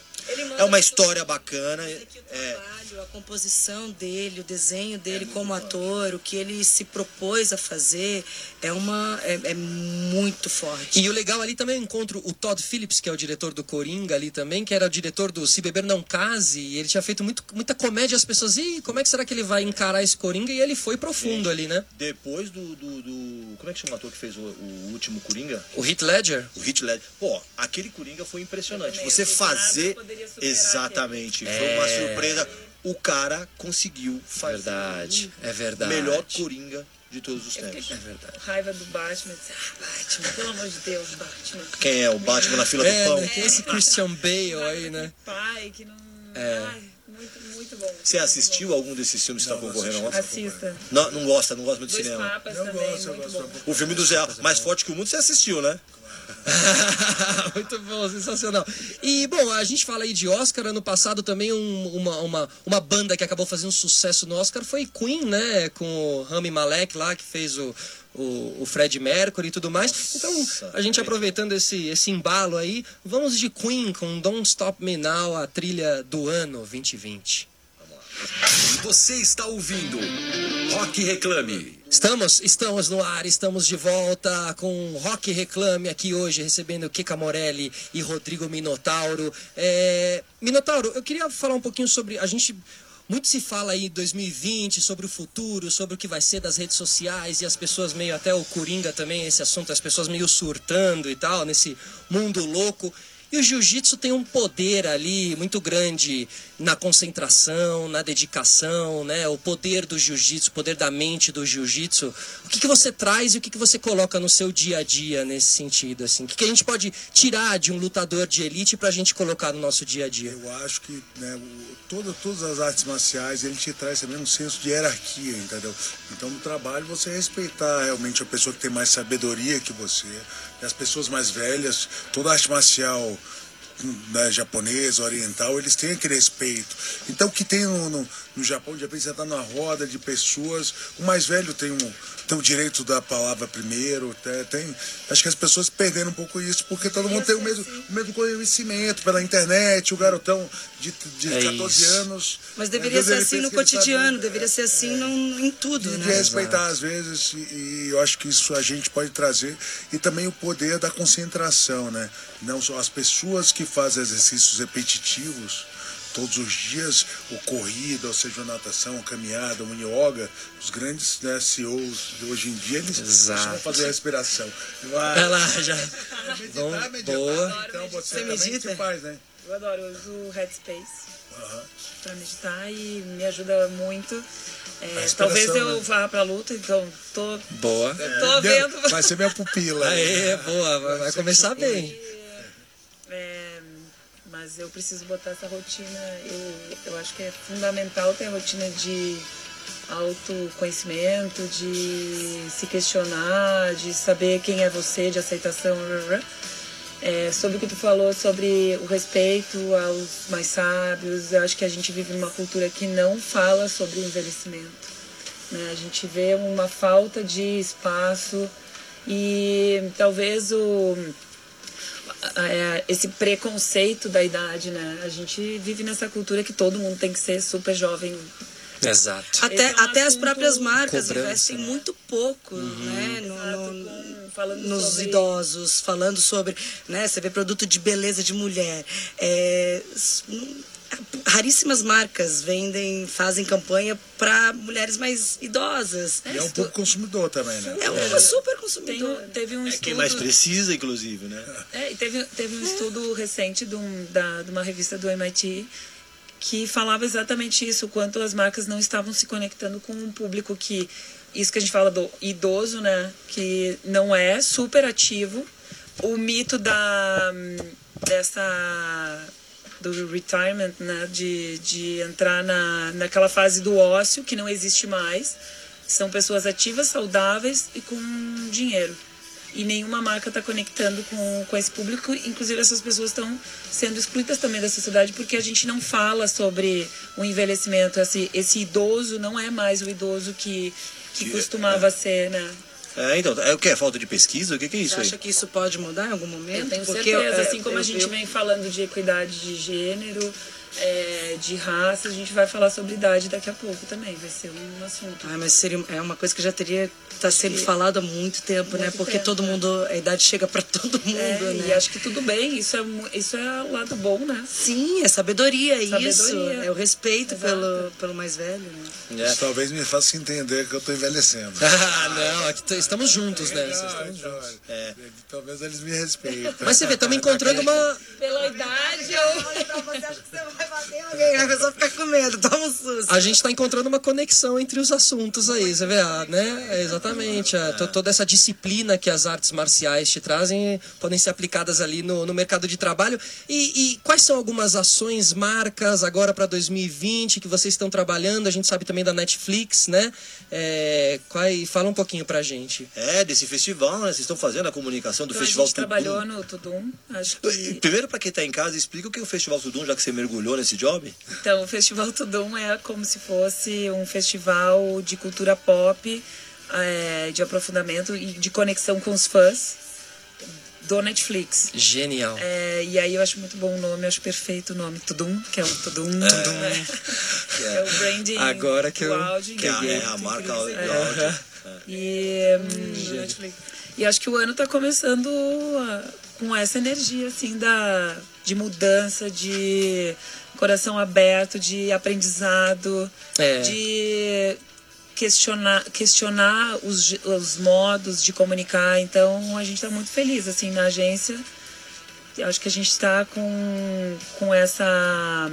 é uma história bacana. É, trabalho, a composição dele, o desenho dele como ator, o que ele se propôs a fazer, é uma é, é muito forte. E o legal ali também eu encontro o Todd Phillips, que é o diretor do Coringa ali também, que era o diretor do Se Beber Não Case, e ele tinha feito muito, muita comédia, as pessoas, e como é que será que ele vai encarar esse Coringa? E ele foi profundo ali, né? depois do, do, do- Como é que chama o ator que fez o, o último Coringa? O Heath Ledger. O Hit Ledger. Pô, aquele Coringa foi impressionante. também Você fazer. Exatamente. Foi uma surpresa. O cara conseguiu fazer Verdade, é verdade. o melhor Coringa de todos os tempos. fiquei com raiva do Batman. eu disse, Ah, Batman, pelo amor de Deus, Batman. Quem é? O Batman na fila É, do pão? né? Esse Christian Bale aí, né? Pai, que não. É. Ai, muito, muito bom. Você assistiu algum desses filmes que estão concorrendo ao Oscar? Assista. Não, não gosta, não gosta muito de Dois cinema. papas Eu também, gosto, eu gosto. bom. O filme do Zé mais forte que o mundo, você assistiu, né? Muito bom, sensacional. E, bom, a gente fala aí de Oscar. Ano passado também um- uma, uma, uma banda que acabou fazendo sucesso no Oscar foi Queen, né? Com o Rami Malek lá, que fez o, o, o Fred Mercury e tudo mais. Então, a gente aproveitando esse, esse embalo aí, vamos de Queen com Don't Stop Me Now, a trilha do ano 2020. Você está ouvindo Rock Reclame. Estamos, estamos no ar, estamos de volta com Rock Reclame aqui hoje, recebendo Kika Morelli e Rodrigo Minotauro. É, Minotauro, eu queria falar um pouquinho sobre. A gente. Muito se fala aí em 2020 sobre o futuro, sobre o que vai ser das redes sociais e as pessoas meio até o Coringa também, esse assunto, as pessoas meio surtando e tal, nesse mundo louco. E o jiu-jitsu tem um poder ali muito grande na concentração, na dedicação, né? O poder do jiu-jitsu, o poder da mente do jiu-jitsu. O que, que você traz e o que, que você coloca no seu dia a dia nesse sentido? Assim? O que, que a gente pode tirar de um lutador de elite pra gente colocar no nosso dia a dia? Eu acho que né, toda, todas as artes marciais ele te traz também um senso de hierarquia, entendeu? Então no trabalho você respeitar realmente a pessoa que tem mais sabedoria que você, as pessoas mais velhas, toda arte marcial né, japonesa, oriental, eles têm aquele respeito. Então, o que tem no, no, no Japão, de repente você está numa roda de pessoas, o mais velho tem, um, tem o direito da palavra primeiro, tem, tem- acho que as pessoas perderam um pouco isso, porque todo mundo tem o mesmo, o mesmo conhecimento pela internet, o garotão de, de É 14 isso. anos. Mas às deveria vezes ser assim no ele sabe- cotidiano, deveria ser assim num- em tudo, de, de né? respeitar às vezes e, e eu acho que isso a gente pode trazer e também o poder da concentração, né? Não só as pessoas que fazem exercícios repetitivos todos os dias, o corrida, ou seja, a natação, a caminhada, o yoga, os grandes né, CEOs de hoje em dia, eles costumam fazer a respiração. Ela já. Meditar, Vamos- meditar. boa. Então você, Você medita? faz, né? Eu adoro, eu uso o Headspace Aham. pra meditar e me ajuda muito. É, talvez eu né? vá pra luta, então tô, Boa. tô Minha- vendo. Vai ser minha pupila. Aê, boa, vai- vai começar bem. É, mas eu preciso botar essa rotina. Eu, eu acho que é fundamental ter a rotina de autoconhecimento, de se questionar, de saber quem é você, de aceitação. É, sobre o que tu falou sobre o respeito aos mais sábios, eu acho que a gente vive numa cultura que não fala sobre o envelhecimento. né? A gente vê uma falta de espaço e talvez o é, esse preconceito da idade, né? A gente vive nessa cultura que todo mundo tem que ser super jovem. Exato. Até, é um até as próprias marcas cobrança, investem né? muito pouco, né? no- no- falando nos sobre- idosos, falando sobre, né? Você vê produto de beleza de mulher. É, raríssimas marcas vendem, fazem campanha para mulheres mais idosas. E é um pouco consumidor também, né? É um super Tem, consumidor. um- teve um É estudo. quem mais precisa, inclusive, né? É, e teve, teve um estudo recente de, um- da- de uma revista do MIT que falava exatamente isso, o quanto as marcas não estavam se conectando com um público que, isso que a gente fala do idoso, né, que não é super ativo, o mito da, dessa, do retirement, né, de, de entrar na, naquela fase do ócio que não existe mais, são pessoas ativas, saudáveis e com dinheiro e nenhuma marca está conectando com, com esse público. Inclusive, essas pessoas estão sendo excluídas também da sociedade porque a gente não fala sobre o envelhecimento. Esse, esse idoso não é mais o idoso que, que Que- costumava ser, né? É, então, é o que? É falta de pesquisa? O que, que é isso Você aí? acha que isso pode mudar em algum momento? Eu tenho Porque certeza, é, assim como a eu- gente eu- vem falando de equidade de gênero, é, de raça, a gente vai falar sobre idade daqui a pouco também, vai ser um assunto. Ah, mas seria é uma coisa que já teria tá sendo falado há muito tempo, né? Muito Porque tempo, todo é. mundo, a idade chega para todo mundo, É, né? E acho que tudo bem, isso é, isso é o lado bom, né? Sim, é sabedoria, é isso. Sabedoria. É o respeito Exato. pelo, pelo mais velho, né? Isso talvez me faça entender que eu tô envelhecendo. Ah, não, aqui estamos juntos, né? Então, juntos. é, Talvez eles me respeitem. Mas você vê, estamos encontrando uma. Pela idade, Olha pra você, acha que você vai bater alguém, a pessoa fica com medo, toma um susto. A gente está encontrando uma conexão entre os assuntos aí, você vê, ah, né? É, exatamente. a- to- toda essa disciplina que as artes marciais te trazem podem ser aplicadas ali no, no mercado de trabalho. E, e quais são algumas ações, marcas agora para 2020 que vocês estão trabalhando? A gente sabe também da Netflix, né? É, qual- fala um pouquinho pra gente. É, desse festival, né? Vocês estão fazendo a comunicação do Então, a Festival gente Tudum. trabalhou no Tudum, acho que... Primeiro, para quem está em casa, explica o que é o Festival Tudum, já que você mergulhou nesse job. Então, o Festival Tudum é como se fosse um festival de cultura pop, é, de aprofundamento e de conexão com os fãs do Netflix. Genial. É, e aí eu acho muito bom o nome, acho perfeito o nome, Tudum, que é o Tudum. né? É o branding Agora que eu áudio. Que é, é a marca do É. áudio. E, hum, e acho que o ano está começando ah, com essa energia assim da de mudança, de coração aberto, de aprendizado, É. de questionar questionar os, os modos de comunicar. Então a gente está muito feliz assim na agência. Eu acho que a gente está com, com essa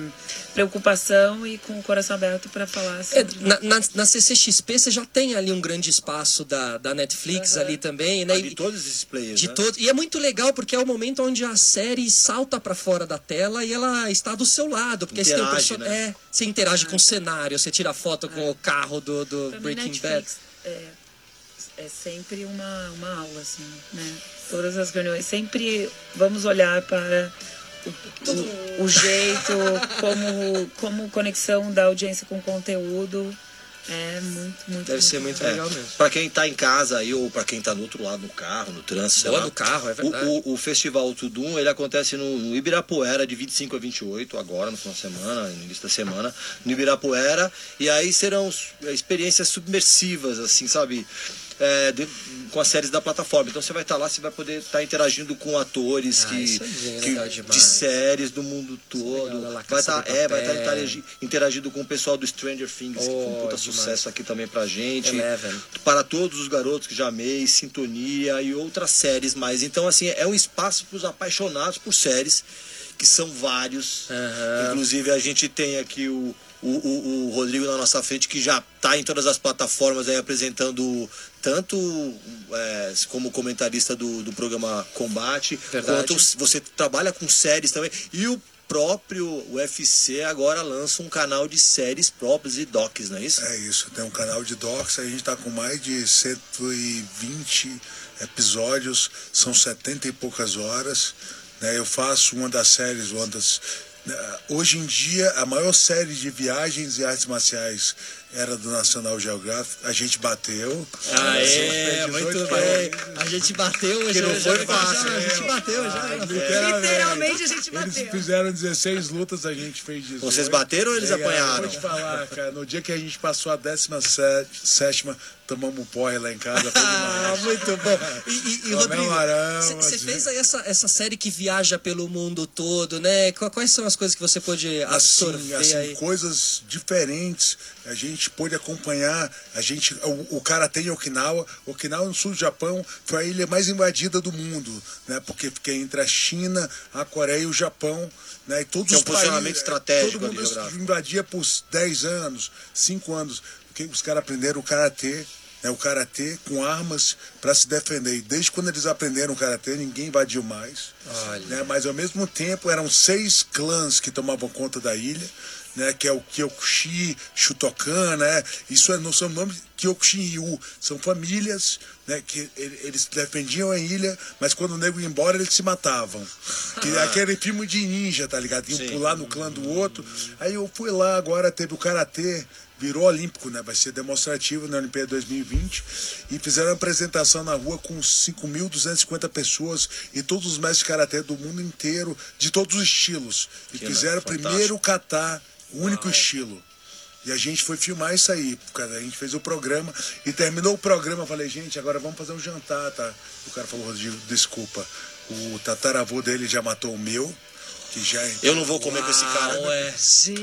preocupação e com o coração aberto para falar É, sobre na, na, na CCXP você já tem ali um grande espaço da, da Netflix ali também, né? Ah, de todos esses players, de né? todo E é muito legal porque é o momento onde a série salta pra fora da tela e ela está do seu lado. Porque você, tem o Interage, perso- né? é, você interage com o cenário, você tira foto com o carro do, do Breaking Bad. Netflix é, é sempre uma, uma aula, assim, né? Todas as reuniões, sempre vamos olhar para o, o jeito, como, como conexão da audiência com o conteúdo. É muito, muito Deve ser muito legal. legal mesmo. Pra quem tá em casa aí, ou pra quem tá no outro lado, no carro, no trânsito, Boa lá, do carro, é verdade. O, o, o Festival Tudum, ele acontece no, no Ibirapuera de 25 a 28, agora no final de semana, no início da semana, no Ibirapuera. E aí serão s- experiências submersivas, assim, sabe? É, de- com as séries da plataforma. Então você vai estar lá, você vai poder estar interagindo com atores Ah, que, é que- de séries do mundo todo. legal, vai estar de é, vai interagi- interagindo com o pessoal do Stranger Things, que foi um Oh, puta demais. sucesso aqui também pra gente Eleven. para todos os garotos que já amei, Sintonia e outras séries mais. Então, assim, é um espaço para os apaixonados por séries, que são vários. Aham. Inclusive, a gente tem aqui o, o, o, o Rodrigo na nossa frente, que já está em todas as plataformas aí apresentando tanto é, como comentarista do, do programa Combate, Verdade. quanto você trabalha com séries também. E o próprio UFC agora lança um canal de séries próprios e docs, não é isso? É isso, tem um canal de docs, a gente está com mais de 120 episódios, são 70 e poucas horas. né? Eu faço uma das séries, uma das. Né, Hoje em dia, a maior série de viagens e artes marciais era do National Geographic, a gente bateu. Ah, A gente é, muito 18 bem. A gente bateu Que já, não já- foi fácil, já- A gente é. bateu já. Literalmente a gente Eles bateu. fizeram 16 lutas, a gente fez 18. Vocês bateram ou eles É, apanharam? Vou te falar, cara, no dia que a gente passou a 17 tomamos um porre lá em casa, Ah, muito bom. E, e, e Rodrigo, você fez aí essa, essa série que viaja pelo mundo todo, né? Qu- Quais são as coisas que você pôde absorver assim, assim aí? coisas diferentes. A gente pôde acompanhar, a gente, o, o cara tem Okinawa, Okinawa no sul do Japão foi a ilha mais invadida do mundo, né? Porque fica entre a China, a Coreia e o Japão, né? E todos Tem um os posicionamento países, estratégico todo mundo invadia por 10 anos, 5 anos, porque os caras aprenderam o karatê, né? O karatê com armas para se defender. E desde quando eles aprenderam o karatê, ninguém invadiu mais né? Mas ao mesmo tempo eram seis clãs que tomavam conta da ilha, né? Que é o Kyokushi, Shutokan, né? Isso é, não são nomes Kyokushi e Yu, são famílias, né? Que ele- eles defendiam a ilha, mas quando o nego ia embora eles se matavam. Que é aquele filme de ninja, tá ligado? Iam Sim. pular no clã do outro. Aí eu fui lá, agora teve o karatê virou olímpico, né? Vai ser demonstrativo na Olimpíada 2020 e fizeram uma apresentação na rua com 5.250 pessoas e todos os mestres de karatê do mundo inteiro, de todos os estilos. E Que fizeram o primeiro kata, o único estilo. E a gente foi filmar isso aí, cara. A gente fez o programa e terminou o programa. Eu falei, gente, agora vamos fazer um jantar, tá? O cara falou, Rodrigo, desculpa. O tataravô dele já matou o meu, que já Eu não vou comer com esse cara. Uau, é.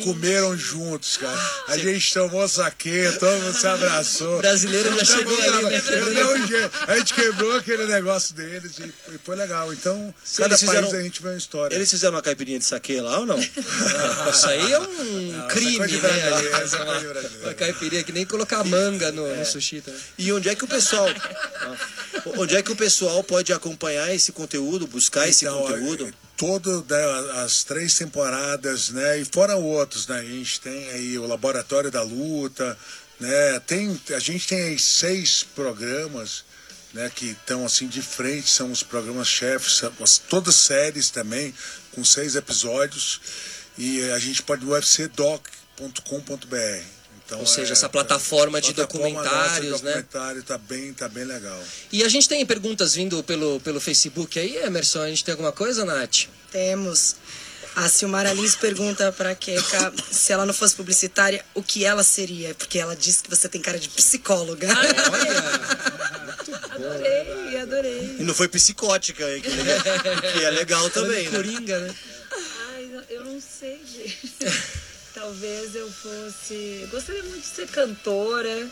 comeram juntos, cara. A gente tomou saque, todo mundo se abraçou. O brasileiro já chegou ali, né? Eu dei um jeito. A gente quebrou aquele negócio deles e foi, legal. Então, cada eles fizeram- país a gente vê uma história. Eles fizeram uma caipirinha de saque lá ou não? Isso aí é um crime, coisa de né? é brasileiro. Uma caipirinha que nem colocar manga no, no sushi também. E onde é que o pessoal. onde é que o pessoal pode acompanhar esse conteúdo, buscar esse Então, conteúdo? é, Todo né, as três temporadas, né? E fora outros, né? A gente tem aí o Laboratório da Luta, né? Tem, a gente tem aí seis programas, né? Que estão assim de frente, são os programas chefes, todas séries também, com seis episódios. E a gente pode no ufcdoc.com.br. Então, Ou seja, é- essa plataforma de plataforma documentários, nossa, né? documentário tá bem, tá bem legal. E a gente tem perguntas vindo pelo, pelo Facebook aí, Emerson? A gente tem alguma coisa, Nath? Temos. A Silmara Lins pergunta pra Keka se ela não fosse publicitária, o que ela seria? Porque ela disse que você tem cara de psicóloga. Adorei, adorei. E não foi psicótica, hein, que, legal- que é legal também, né? Coringa, né? Ai, eu não sei, gente. Talvez eu fosse. Gostaria muito de ser cantora.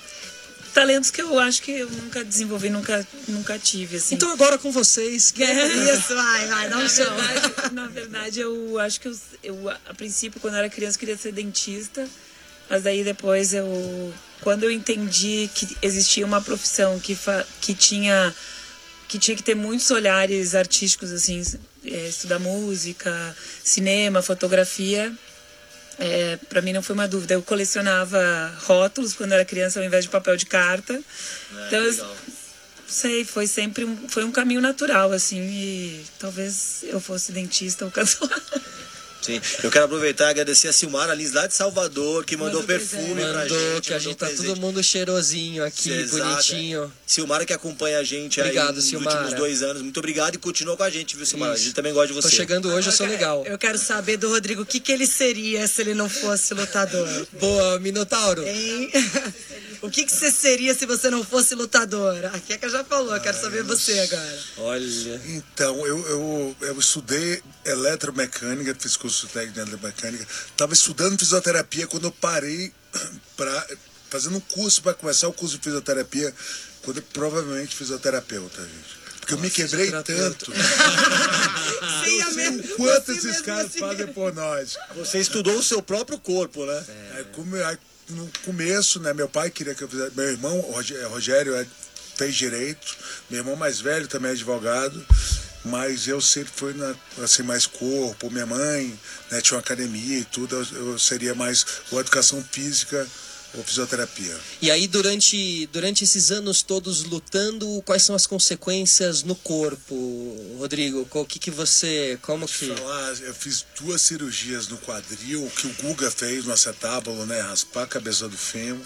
Talentos que eu acho que eu nunca desenvolvi, nunca, nunca tive, assim. Então agora com vocês, que Isso, vai, vai, dá um na chão. verdade, na verdade, eu acho que eu, eu, a princípio, quando eu era criança, eu queria ser dentista. Mas daí depois eu. Quando eu entendi que existia uma profissão que, fa, que tinha. que tinha que ter muitos olhares artísticos, assim, é, estudar música, cinema, fotografia. É, para mim não foi uma dúvida. Eu colecionava rótulos quando eu era criança ao invés de papel de carta. então, eu- legal. sei, foi sempre um, foi um caminho natural, assim, e talvez eu fosse dentista ou cantora. Sim. Eu quero aproveitar e agradecer a Silmara Lins lá de Salvador, que mandou Mandou perfume presente. pra Mandou gente. que a mandou gente tá presente. todo mundo cheirosinho aqui, Exato, bonitinho. é. Silmara que acompanha a gente Obrigado, aí nos Silmara. últimos dois anos. Muito obrigado e continua com a gente, viu, Silmara? A Isso. gente também gosta de Tô você. chegando hoje, eu sou Agora, legal. Eu quero saber do Rodrigo o que, que ele seria se ele não fosse lutador. Boa, Minotauro. Hein? O que, que você seria se você não fosse lutador? A Keka já falou, eu quero saber você agora. Olha. Então, eu, eu, eu estudei eletromecânica, fiz curso técnico de eletromecânica. Estava estudando fisioterapia quando eu parei para fazendo um curso para começar o curso de fisioterapia, quando eu provavelmente fisioterapeuta, gente. Porque eu me quebrei tanto. Sim, Eu a sei o quanto esses mesmo caras assim. fazem por nós. Você estudou o seu próprio corpo, né? Aí, como- aí, no começo, né, meu pai queria que eu fizesse. Meu irmão, Rogé- Rogério, é- fez direito. Meu irmão mais velho também é advogado. Mas eu sempre fui na, assim, mais corpo. Minha mãe né, tinha uma academia e tudo. Eu, eu seria mais ou educação física ou fisioterapia. E aí, durante, durante esses anos todos lutando, quais são as consequências no corpo, Rodrigo? O que, que você. Como que. Falar, eu fiz duas cirurgias no quadril, que o Guga fez no acetábulo, né? Raspar a cabeça do fêmur.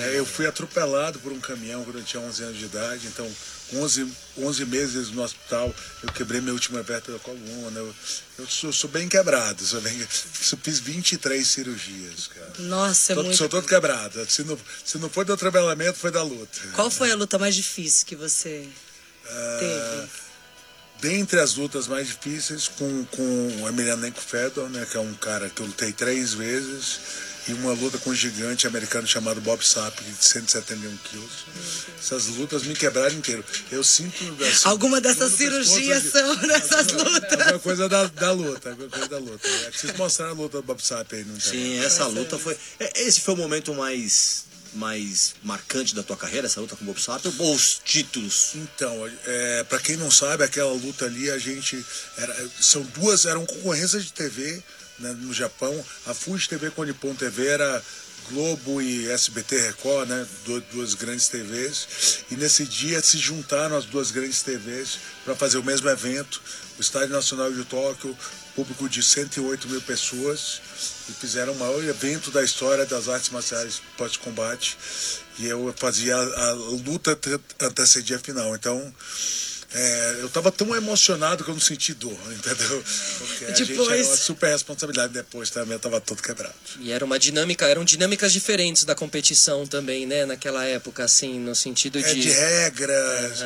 É, eu fui atropelado por um caminhão quando eu tinha 11 anos de idade, então 11, 11 meses no hospital eu quebrei minha última vértebra da coluna. Eu, eu sou, sou bem quebrado, sou bem, eu fiz 23 cirurgias, cara. Nossa, é Tô- muito. Sou todo quebrado. Se não, se não foi do atropelamento, foi da luta. Qual foi a luta mais difícil que você Ah, teve? dentre as lutas mais difíceis com, com o Emelianenko Fedor, né, que é um cara que eu lutei três vezes, e uma luta com um gigante americano chamado Bob Sapp, de 171 quilos. Essas lutas me quebraram inteiro. Eu sinto... assim, Alguma dessas cirurgias de- são nessas lutas? Alguma coisa da, da luta, alguma coisa da luta. É, preciso mostrar a luta do Bob Sapp aí no Sim, essa luta foi. é, Esse foi o momento mais, mais marcante da tua carreira, essa luta com o Bob Sapp, ou os títulos? Então, é, para quem não sabe, aquela luta ali, a gente. Era, são duas, eram concorrências de TV né, no Japão. A Fuji TV com Nippon TV era Globo e SBT Record, né? du- Duas grandes TVs. E nesse dia se juntaram as duas grandes TVs para fazer o mesmo evento. O Estádio Nacional de Tóquio, público de 108 mil pessoas. E fizeram o maior evento da história das artes marciais pós-combate. E eu fazia a, a luta ante- antecedia a final. Então, é, eu estava tão emocionado que eu não senti dor, entendeu? Porque a gente Depois- era uma super responsabilidade depois também, estava todo quebrado. E era uma dinâmica, eram dinâmicas diferentes da competição também, né? Naquela época, assim, no sentido É de. de regras.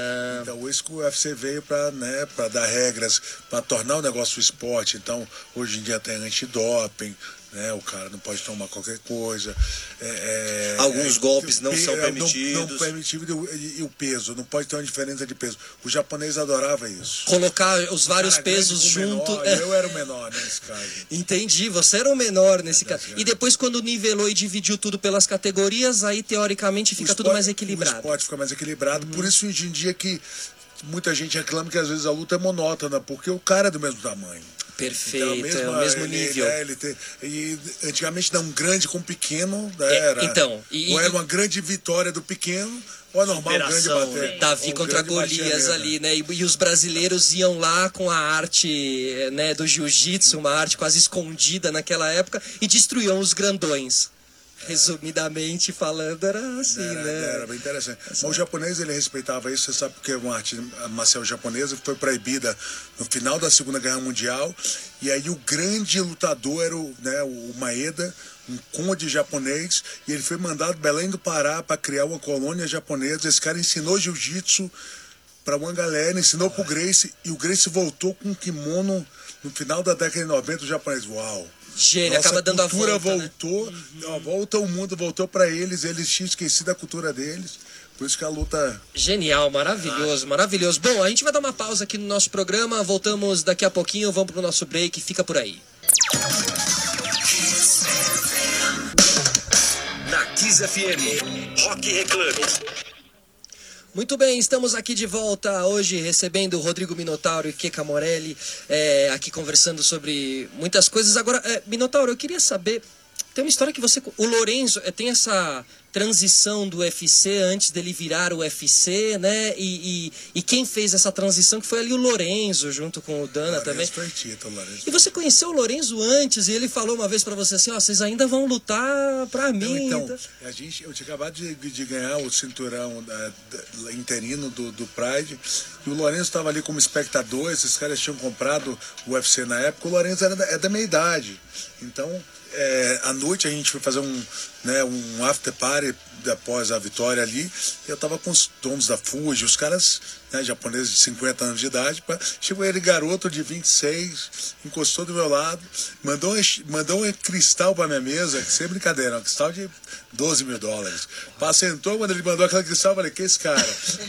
Então, isso que o UFC veio para né, pra dar regras, para tornar o negócio esporte. Então, hoje em dia tem antidoping. Né, o cara não pode tomar qualquer coisa. É, é, Alguns é, golpes não são é, Não, permitidos. permitido e, o- e- o peso, não pode ter uma diferença de peso. O japonês adorava isso. Colocar os vários pesos junto. menor, é. Eu era o menor nesse caso. Entendi, você era o menor nesse caso. E depois, quando nivelou e dividiu tudo pelas categorias, aí teoricamente fica O tudo esporte- mais O equilibrado. esporte fica mais equilibrado. Por isso, hoje em dia, que muita gente reclama que às vezes a luta é monótona, porque o cara é do mesmo tamanho. Perfeito, é o mesmo ele- nível. né, ele tem- e antigamente dá um grande com pequeno, né, É, era, então, e- ou era uma grande vitória do pequeno, ou é normal um grande Superação, bater. né? Davi ou um contra grande Golias ali, né? E, e os brasileiros iam lá com a arte né, do jiu-jitsu, uma arte quase escondida naquela época, e destruíam os grandões. Resumidamente falando, era assim, Era, né? era bem interessante. Mas o japonês ele respeitava isso, você sabe porque uma arte marcial japonesa foi proibida no final da Segunda Guerra Mundial. E aí o grande lutador era o, né, o Maeda, um conde japonês, e ele foi mandado Belém do Pará para criar uma colônia japonesa. Esse cara ensinou jiu-jitsu para uma galera, ensinou pro Grace, e o Grace voltou com um kimono no final da década de 90, o japonês, uau! Gênio, Nossa acaba dando a cultura volta, né? voltou, a volta ao mundo voltou para eles, eles tinham esquecido a cultura deles. Por isso que a luta Genial, maravilhoso, maravilhoso. Bom, a gente vai dar uma pausa aqui no nosso programa, voltamos daqui a pouquinho, vamos pro nosso break, fica por aí. Na Kiss FM, Rock Reclame. Muito bem, estamos aqui de volta hoje recebendo o Rodrigo Minotauro e Keka Morelli, é, aqui conversando sobre muitas coisas. Agora, é, Minotauro, eu queria saber, tem uma história que você. O Lorenzo eh, tem essa transição do UFC antes dele virar o UFC, né? E, e, e quem fez essa transição que foi ali o Lorenzo, junto com o Dana Lourenço também. foi Lourenço. E você conheceu o Lorenzo antes e ele falou uma vez pra você assim, ó, vocês ainda vão lutar pra Não, mim. então, a gente, eu tinha acabado de, de ganhar o cinturão da- da- interino do, do Pride e o Lourenço estava ali como espectador. Esses caras tinham comprado o UFC na época. O Lourenço era da, é da minha idade. Então, é, à noite a gente foi fazer um, né, um after party após a vitória ali. Eu estava com os donos da Fuji, os caras né, japoneses de 50 anos de idade. pá. Chegou ele, garoto de 26, encostou do meu lado, mandou, mandou um cristal para minha mesa, sem brincadeira, um cristal de 12 mil dólares. Pá, sentou, quando ele mandou aquele cristal, eu falei, que é esse cara?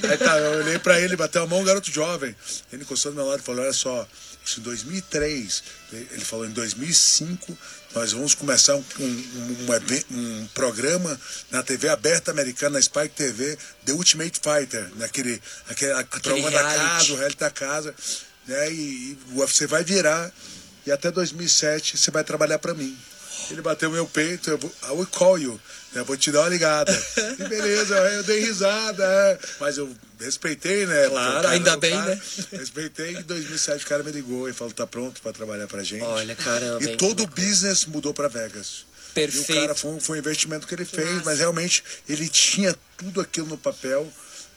Aí tá, eu olhei para ele, bateu a mão, um garoto jovem. Ele encostou do meu lado e falou, olha só, isso em 2003, ele falou, em 2005, nós vamos começar um, um, um um programa na TV aberta americana, na Spike TV, The Ultimate Fighter, naquele aquele, aquele programa da reality. casa, o reality da casa, né? E, e o UFC vai virar e até 2007 você vai trabalhar para mim. Ele bateu meu peito, eu vou, I will call you, eu vou te dar uma ligada. E beleza, eu dei risada, é. mas eu respeitei, né? Claro, cara- ainda o bem, cara- né? Respeitei, em 2007 o cara me ligou e falou, tá pronto para trabalhar pra gente. Olha, caramba, E todo o business mudou para Vegas. E o Perfeito. cara foi, foi um investimento que ele fez, mas realmente ele tinha tudo aquilo no papel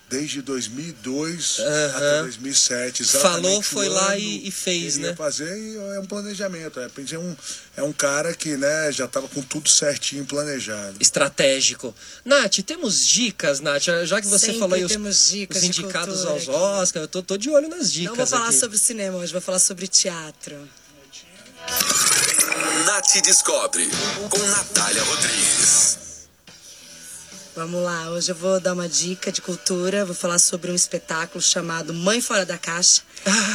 desde 2002 Aham. até 2007. exatamente Falou, foi lá e- e fez, ele ia né? fazer e é um planejamento. É, é, um, é um cara que né, já estava com tudo certinho planejado. Estratégico. Nath, temos dicas, Nath? Já que você Sempre falou aí os, temos dicas os indicados aos. Oscars, eu tô, tô de olho nas dicas. Não vou falar aqui. sobre cinema hoje, vou falar sobre teatro. Nath Descobre, com Natália Rodrigues. Vamos lá, hoje eu vou dar uma dica de cultura, vou falar sobre um espetáculo chamado Mãe Fora da Caixa,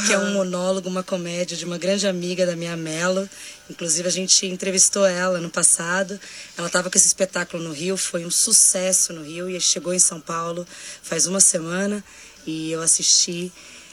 que é um monólogo, uma comédia de uma grande amiga da minha Melo. Inclusive a gente entrevistou ela no passado. Ela estava com esse espetáculo no Rio, foi um sucesso no Rio e chegou em São Paulo faz uma semana e eu assisti.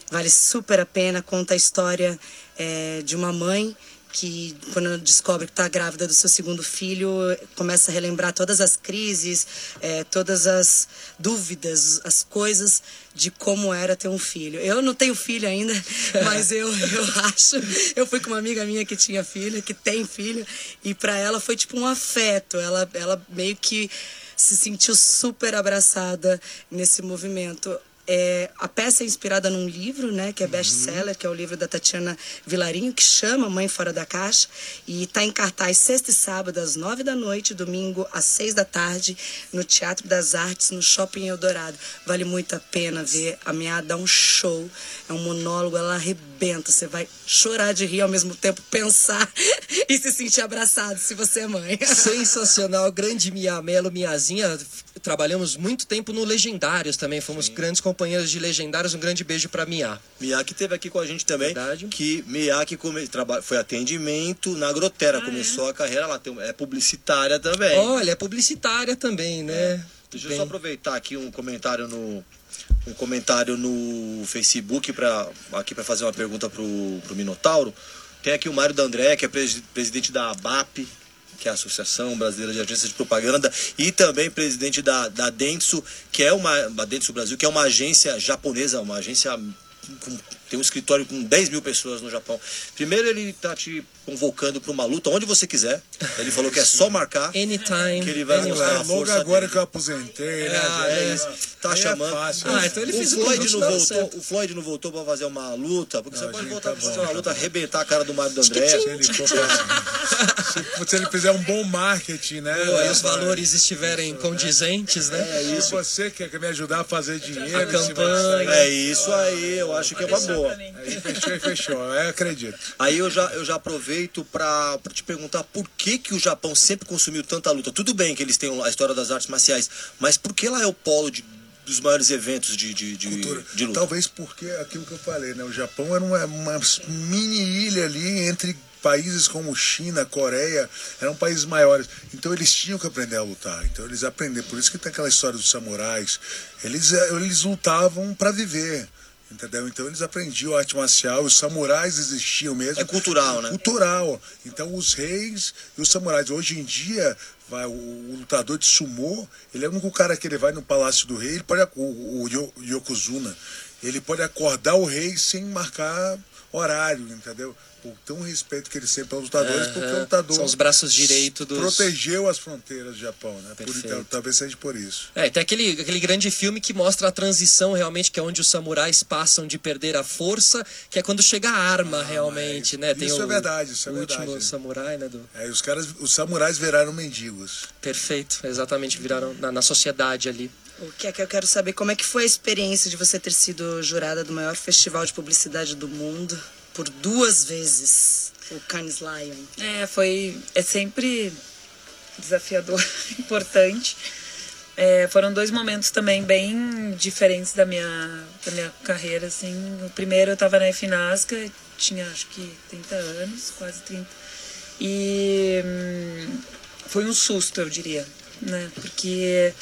Vale super a pena, conta a história eh, de uma mãe que quando descobre que está grávida do seu segundo filho, começa a relembrar todas as crises, eh, todas as dúvidas, as coisas de como era ter um filho. Eu não tenho filho ainda, mas eu, eu acho. Eu fui com uma amiga minha que tinha filho, que tem filho, e para ela foi tipo um afeto. Ela, ela meio que se sentiu super abraçada nesse movimento. É, a peça é inspirada num livro, né, que é best-seller, que é o livro da Tatiana Vilarinho, que chama Mãe Fora da Caixa, e está em cartaz sexta e sábado, às nove da noite, domingo, às seis da tarde, no Teatro das Artes, no Shopping Eldorado. Vale muito a pena ver. A minha dá um show, é um monólogo, ela arrebenta. Você vai chorar de rir ao mesmo tempo, pensar e se sentir abraçado, se você é mãe. Sensacional, grande Mia Melo, Miazinha. Trabalhamos muito tempo no Legendários também, fomos grandes companheiros de Legendários. Um grande beijo pra Mia. Miyake teve aqui com a gente também. Verdade. Que Miyake come, traba, foi atendimento na Grotera. começou a carreira, ela tem, é publicitária também. Olha, é publicitária também, né? Deixa eu Bem. só aproveitar aqui um comentário no um comentário no Facebook para aqui para fazer uma pergunta pro, pro Minotauro. Tem aqui o Mário D'André, que é presi- presidente da ABAP, que é a Associação Brasileira de Agências de Propaganda, e também presidente da, da Dentsu, que é uma a Dentsu Brasil, que é uma agência japonesa, uma agência com, tem um escritório com 10 mil pessoas no Japão. Primeiro ele tá te convocando para uma luta onde você quiser. Ele falou que é só marcar. Anytime. Que ele vai anywhere. mostrar É, a logo força agora dele. que eu aposentei, né? Ah? É isso. Tá Aí é chamando. fácil. Ah, então ele o fez o Floyd convite, não voltou, certo. o Floyd não voltou pra fazer uma luta, porque você Não, pode gente, voltar tá pra fazer uma tá luta, bom. arrebentar a cara do Mário D'André. Se ele, for pra- se- ele fizer um bom marketing, né? Pô, e os valores estiverem condizentes, né? É isso. você que quer me ajudar a fazer dinheiro. A campanha. É isso aí, eu acho que é uma boa. Aí fechou e fechou. Eu acredito. Aí eu já, eu já aproveito pra te perguntar por que, que o Japão sempre consumiu tanta luta. Tudo bem que eles têm a história das artes marciais, mas por que lá é o polo de- dos maiores eventos de, de, de, de luta? Talvez porque aquilo que eu falei, né? O Japão era uma, uma mini ilha ali entre países como China, Coreia, eram países maiores. Então eles tinham que aprender a lutar. Então eles aprenderam. Por isso que tem aquela história dos samurais. Eles, eh, eles lutavam para viver. Entendeu? Então eles aprendiam arte marcial, os samurais existiam mesmo. É cultural, né? Cultural. Então os reis e os samurais. Hoje em dia, vai, o, o lutador de sumô, ele é o único cara que ele vai no Palácio do Rei, ele pode, o, o Yo- Yokozuna, ele pode acordar o rei sem marcar horário, entendeu? Por tão respeito que ele sempre pelos lutadores, porque o Aham. lutador São os braços direito dos- protegeu as fronteiras do Japão, né? Por, então, talvez seja por isso. É, tem aquele, aquele grande filme que mostra a transição realmente, que é onde os samurais passam de perder a força, que é quando chega a arma realmente, né? Tem isso o, é verdade, isso é o verdade. último samurai, né? Do... É, os caras, os samurais viraram mendigos. Perfeito, exatamente, viraram na, na sociedade ali. O que é que eu quero saber? Como é que foi a experiência de você ter sido jurada do maior festival de publicidade do mundo por duas vezes? O Cannes Lion. É, foi. É sempre desafiador, importante. É, foram dois momentos também bem diferentes da minha, da minha carreira, assim. O primeiro eu estava na FNASCA, tinha acho que 30 anos, quase 30. E hum, foi um susto, eu diria, né? Porque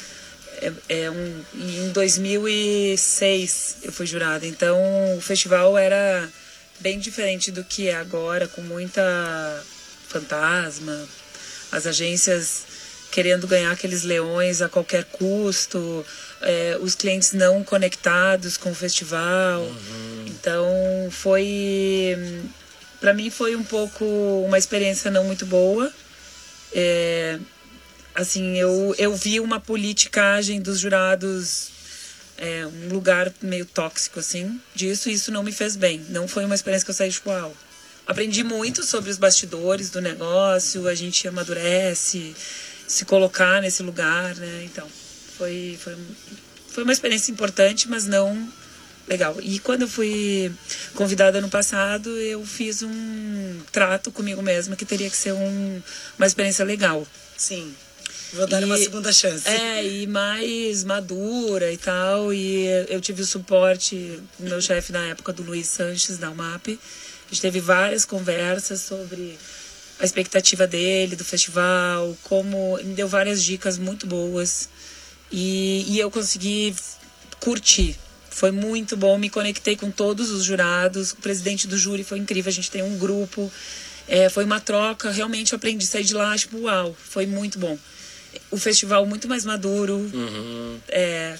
é, é um, em 2006 eu fui jurada, então o festival era bem diferente do que é agora, com muita fantasma, as agências querendo ganhar aqueles leões a qualquer custo, é, os clientes não conectados com o festival. Então foi, para mim foi um pouco uma experiência não muito boa. É, assim, eu, eu vi uma politicagem dos jurados, é, um lugar meio tóxico, assim, disso, e isso não me fez bem. Não foi uma experiência que eu saí, tipo, uau. Aprendi muito sobre os bastidores do negócio, a gente amadurece, se colocar nesse lugar, né? Então, foi, foi, foi uma experiência importante, mas não legal. E quando eu fui convidada no passado, eu fiz um trato comigo mesma que teria que ser um, uma experiência legal. Sim. Vou dar uma segunda chance. É, e mais madura e tal. E eu tive o suporte do meu chefe na época, do Luiz Sanches, da UMAP. A gente teve várias conversas sobre a expectativa dele, do festival, como. Me deu várias dicas muito boas. E, e eu consegui curtir. Foi muito bom, me conectei com todos os jurados. O presidente do júri foi incrível, a gente tem um grupo. É, foi uma troca, realmente eu aprendi a sair de lá, tipo, uau, foi muito bom. O festival muito mais maduro. É,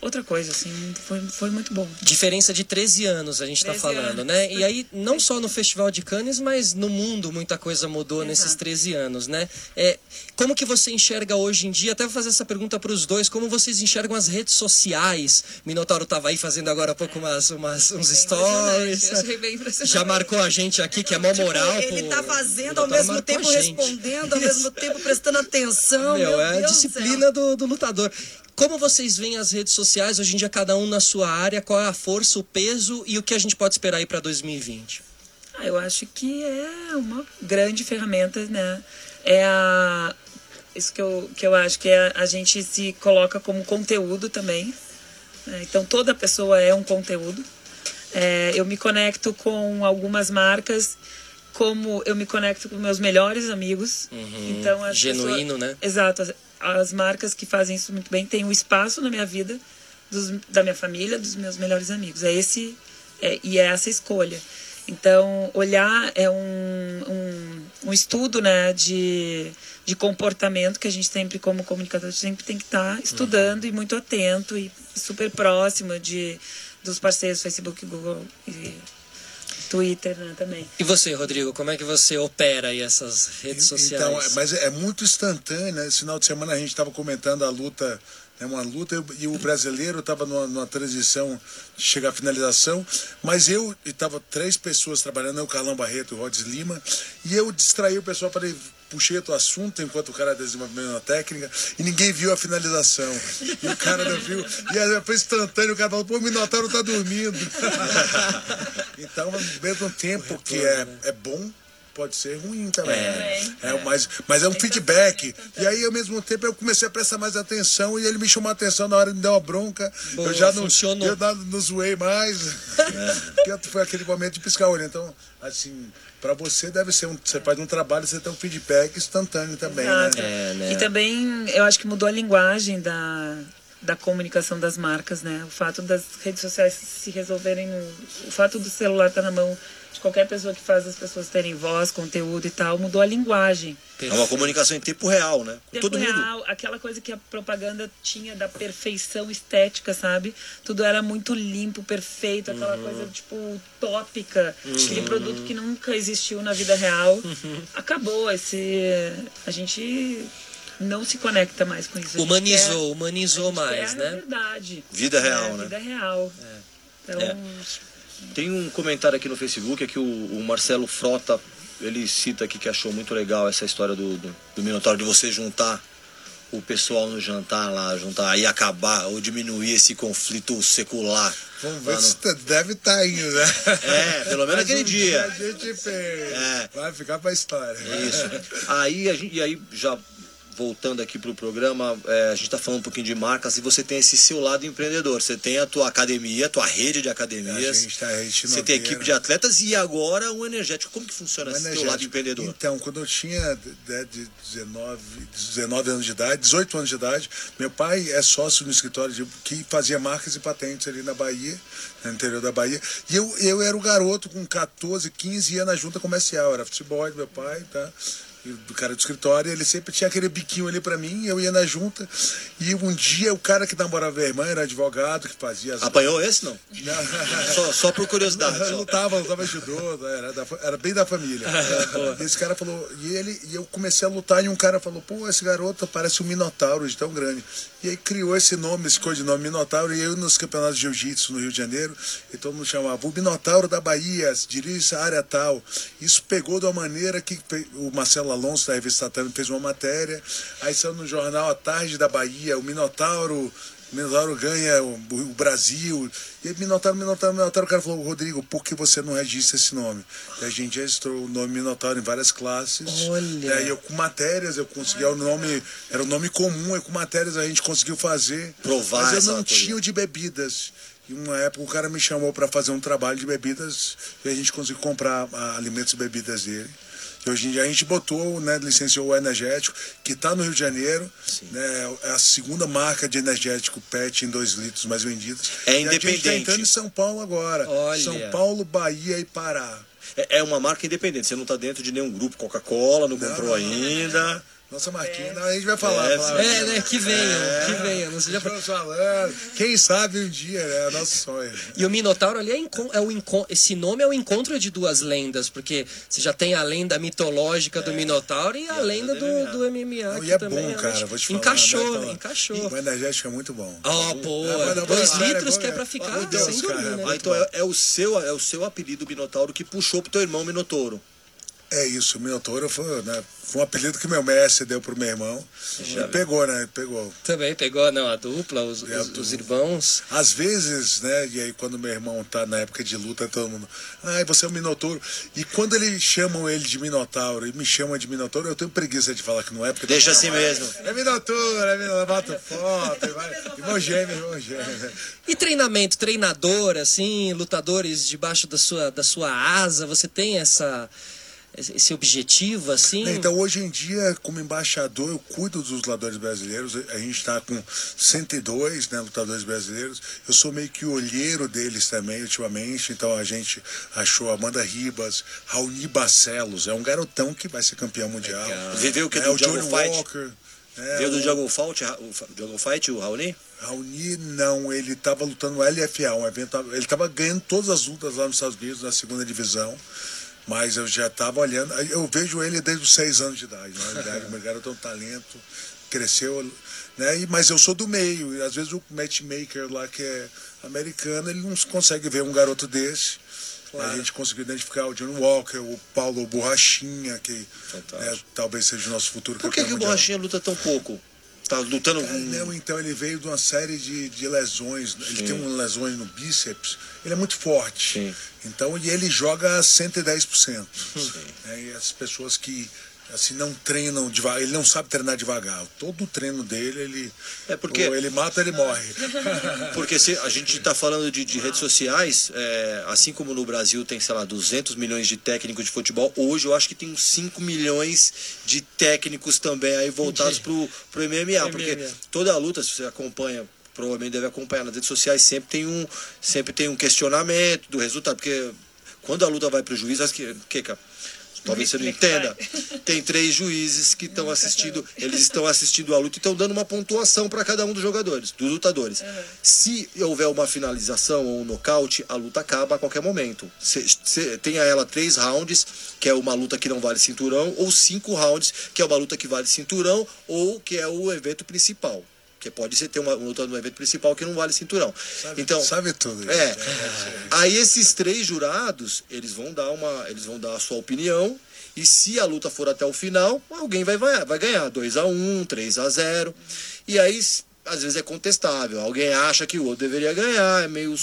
outra coisa, assim, foi, foi muito bom. Diferença de 13 anos a gente está 13 falando, anos. né? E aí, não só no Festival de Cannes, mas no mundo muita coisa mudou nesses Exato. 13 anos, né? É, como que você enxerga hoje em dia, até vou fazer essa pergunta para os dois, como vocês enxergam as redes sociais? Minotauro tava aí fazendo agora há pouco umas, umas, uns stories. Já marcou a gente aqui, que é mó moral. Tipo, ele tá fazendo, ao mesmo tempo a respondendo, ao mesmo tempo prestando atenção. Meu, Meu, é a Deus do disciplina do, do lutador. Como vocês veem as redes sociais, hoje em dia, cada um na sua área, qual é a força, o peso e o que a gente pode esperar aí para 2020? Ah, eu acho que é uma grande ferramenta, né? É a isso que eu, que eu acho que é a gente se coloca como conteúdo também. né? Então toda pessoa é um conteúdo. É, eu me conecto com algumas marcas, como eu me conecto com meus melhores amigos. Então as Genuíno, pessoas- né? Exato. As, as marcas que fazem isso muito bem têm um espaço na minha vida, dos, da minha família, dos meus melhores amigos. É esse é, e é essa escolha. Então, olhar é um, um, um estudo né, de, de comportamento que a gente sempre, como comunicador, sempre tem que estar estudando e muito atento e super próximo de, dos parceiros Facebook, Google e Twitter né, também. E você, Rodrigo, como é que você opera aí essas redes sociais? Então, é- mas é muito instantâneo, né? Esse final de semana a gente estava comentando a luta, né? uma luta, e o brasileiro estava numa, numa transição de chegar à finalização, mas eu, e estava três pessoas trabalhando, eu, Carlão Barreto e o Rods Lima, e eu distraí o pessoal para puxei o assunto enquanto o cara desenvolvendo a técnica e ninguém viu a finalização. E o cara não viu. E foi instantâneo, o cara falou, pô, o Minotauro tá dormindo. então, ao mesmo tempo que é, é bom, pode ser ruim também. né? É, mas, mas é um feedback. E aí, ao mesmo tempo, eu comecei a prestar mais atenção e ele me chamou a atenção na hora de me dar uma bronca. Boa, eu já não, funcionou. eu não, não zoei mais. Porque foi aquele momento de piscar o olho. Então, assim, para você deve ser um. Você faz um trabalho, você tem um feedback instantâneo também, Exato. né? É, né? E também eu acho que mudou a linguagem da, da comunicação das marcas, né? O fato das redes sociais se resolverem, o fato do celular estar na mão de qualquer pessoa que faz as pessoas terem voz, conteúdo e tal, mudou a linguagem. É uma comunicação em tempo real, né? Com Tempo todo mundo. real, aquela coisa que a propaganda tinha da perfeição estética, sabe? Tudo era muito limpo, perfeito, aquela Uhum. coisa, tipo, utópica. Aquele produto que nunca existiu na vida real. Uhum. Acabou esse... A gente não se conecta mais com isso. Humanizou, humanizou quer- a gente mais, né? verdade. Vida real, é, né? Vida real. Então, É. Tem um comentário aqui no Facebook, é que o, o Marcelo Frota, ele cita aqui que achou muito legal essa história do, do, do Minotauro, de você juntar o pessoal no jantar lá, juntar e acabar ou diminuir esse conflito secular. Vamos ver no- se tá- deve estar indo, né? É, pelo menos aquele um dia. A gente. É. Vai ficar pra história. Isso. Aí a gente, e aí já voltando aqui pro programa, é, a gente tá falando um pouquinho de marcas e você tem esse seu lado empreendedor. Você tem a tua academia, a tua rede de academias. tá a gente Você tem equipe de atletas e agora o energético. Como que funciona esse teu Energético. lado empreendedor? Então, quando eu tinha de, de 19, 19 anos de idade, 18 anos de idade, meu pai é sócio no escritório de, que fazia marcas e patentes ali na Bahia, no interior da Bahia. E eu, eu era o garoto com 14, 15 ia na junta comercial, era futebol do meu pai, tá? Do cara do escritório, ele sempre tinha aquele biquinho ali pra mim, eu ia na junta. E um dia o cara que namorava minha irmã era advogado, que fazia as. Apanhou esse não? Só, só por curiosidade. Só. lutava, lutava judô, era, da era bem da família. e esse cara falou, e ele, e eu comecei a lutar, e um cara falou, pô, esse garoto parece um minotauro de tão grande. E aí criou esse nome, esse codinome Minotauro, e eu nos campeonatos de jiu-jitsu no Rio de Janeiro, e todo mundo chamava o Minotauro da Bahia, dirige a área tal. Isso pegou de uma maneira que o Marcelo Alonso, da revista Tatame, fez uma matéria, aí saiu no jornal A Tarde da Bahia, o Minotauro o Minotauro ganha o, o Brasil. E Minotauro, Minotauro, Minotauro. O cara falou, Rodrigo, por que você não registra esse nome? E a gente registrou o nome Minotauro em várias classes. Olha. E aí eu com matérias, eu consegui o nome, era um nome comum, e com matérias a gente conseguiu fazer. Provar Mas eu não tinha o de bebidas. E uma época o cara me chamou para fazer um trabalho de bebidas e a gente conseguiu comprar alimentos e bebidas dele. E hoje em dia a gente botou, né, licenciou o energético, que está no Rio de Janeiro, né, é a segunda marca de energético PET em 2 litros mais vendidas. É E a gente está independente. entrando em São Paulo agora. Olha. São Paulo, Bahia e Pará. É, é uma marca independente. Você não tá dentro de nenhum grupo Coca-Cola, não comprou ainda. Nossa marquinha, não, a gente vai falar. É, falar. É, né? Que venham, que venham. Não seja... Estamos falando. Quem sabe um dia, né? É nosso sonho. E o Minotauro ali é, encon- é o encon- esse nome é o encontro de duas lendas, porque você já tem a lenda mitológica do Minotauro e a, lenda do, do MMA. Não, que e é também bom, cara, vou te falar. Encaixou, né, né? falar. Encaixou. O energético é muito bom. Ó, pô, É, mas não, dois cara, litros é que é é. pra ficar Deus, sem dormir, é né? Então é, é o seu, é o seu apelido Minotauro que puxou pro teu irmão Minotouro. É isso, o Minotouro foi, né, foi um apelido que meu mestre deu pro meu irmão. E pegou, né? Pegou. Também pegou, não, a dupla, os, a os- os dupla. irmãos. Às vezes, né? E aí quando meu irmão tá na época de luta, todo mundo. Ai, você é o Minotouro. E quando eles chamam ele de Minotauro e me chamam de Minotouro, eu tenho preguiça de falar que não é, porque. Deixa assim mesmo. É Minotouro, é Minotouro, bota foto. Irmão gêmeo, irmão gêmeo. E treinamento, treinador, assim, lutadores debaixo da sua, da sua asa, você tem essa esse objetivo, assim? Então, hoje em dia, como embaixador, eu cuido dos lutadores brasileiros. A gente está com 102 né, lutadores brasileiros. Eu sou meio que olheiro deles também, ultimamente. Então, a gente achou Amanda Ribas, Raoni Barcelos. É um garotão que vai ser campeão mundial. Viveu o que É, do o Johnny Fight? Walker. É, Veio do o Jungle Fight, o Jungle Fight, o Raoni? Raoni, não, ele estava lutando no LFA, um evento. Ele estava ganhando todas as lutas lá nos Estados Unidos, na segunda divisão. Mas eu já estava olhando. Eu vejo ele desde os seis anos de idade. Né? O garoto é um talento, cresceu. Né? Mas eu sou do meio. E às vezes o matchmaker lá, que é americano, ele não consegue ver um garoto desse. A gente conseguiu identificar o John Walker, o Paulo Borrachinha, que né, talvez seja o nosso futuro Por que, que o. Borrachinha luta tão pouco? Tá lutando Cara, com... não, então ele veio de uma série de, de lesões. Ele tem uma lesões no bíceps. Ele é muito forte. Sim. Então, e ele joga 110%. É, e as pessoas que assim não treinam devagar, ele não sabe treinar devagar. Todo o treino dele, ele É porque- ou ele mata, ele morre. Porque se a gente está falando de, de redes sociais, é, assim como no Brasil tem, sei lá, 200 milhões de técnicos de futebol, hoje eu acho que tem uns 5 milhões de técnicos também aí voltados pro, pro MMA. Porque toda a luta, se você acompanha provavelmente deve acompanhar nas redes sociais, sempre tem um, sempre tem um questionamento do resultado, porque quando a luta vai para o juiz, acho que, que, cara? Talvez você não entenda. Tem três juízes que estão assistindo, eles estão assistindo a luta e estão dando uma pontuação para cada um dos jogadores, dos lutadores. Se houver uma finalização ou um nocaute, a luta acaba a qualquer momento. Cê, cê, tenha ela três rounds, que é uma luta que não vale cinturão, ou cinco rounds, que é uma luta que vale cinturão, ou que é o evento principal. Porque pode ser ter uma luta no evento principal que não vale cinturão. Sabe, então, sabe tudo. é. Aí esses três jurados, eles vão dar uma, eles vão dar a sua opinião e se a luta for até o final, alguém vai vai, vai ganhar 2 a 1, 3 a 0. E aí às vezes é contestável. Alguém acha que o outro deveria ganhar, é meio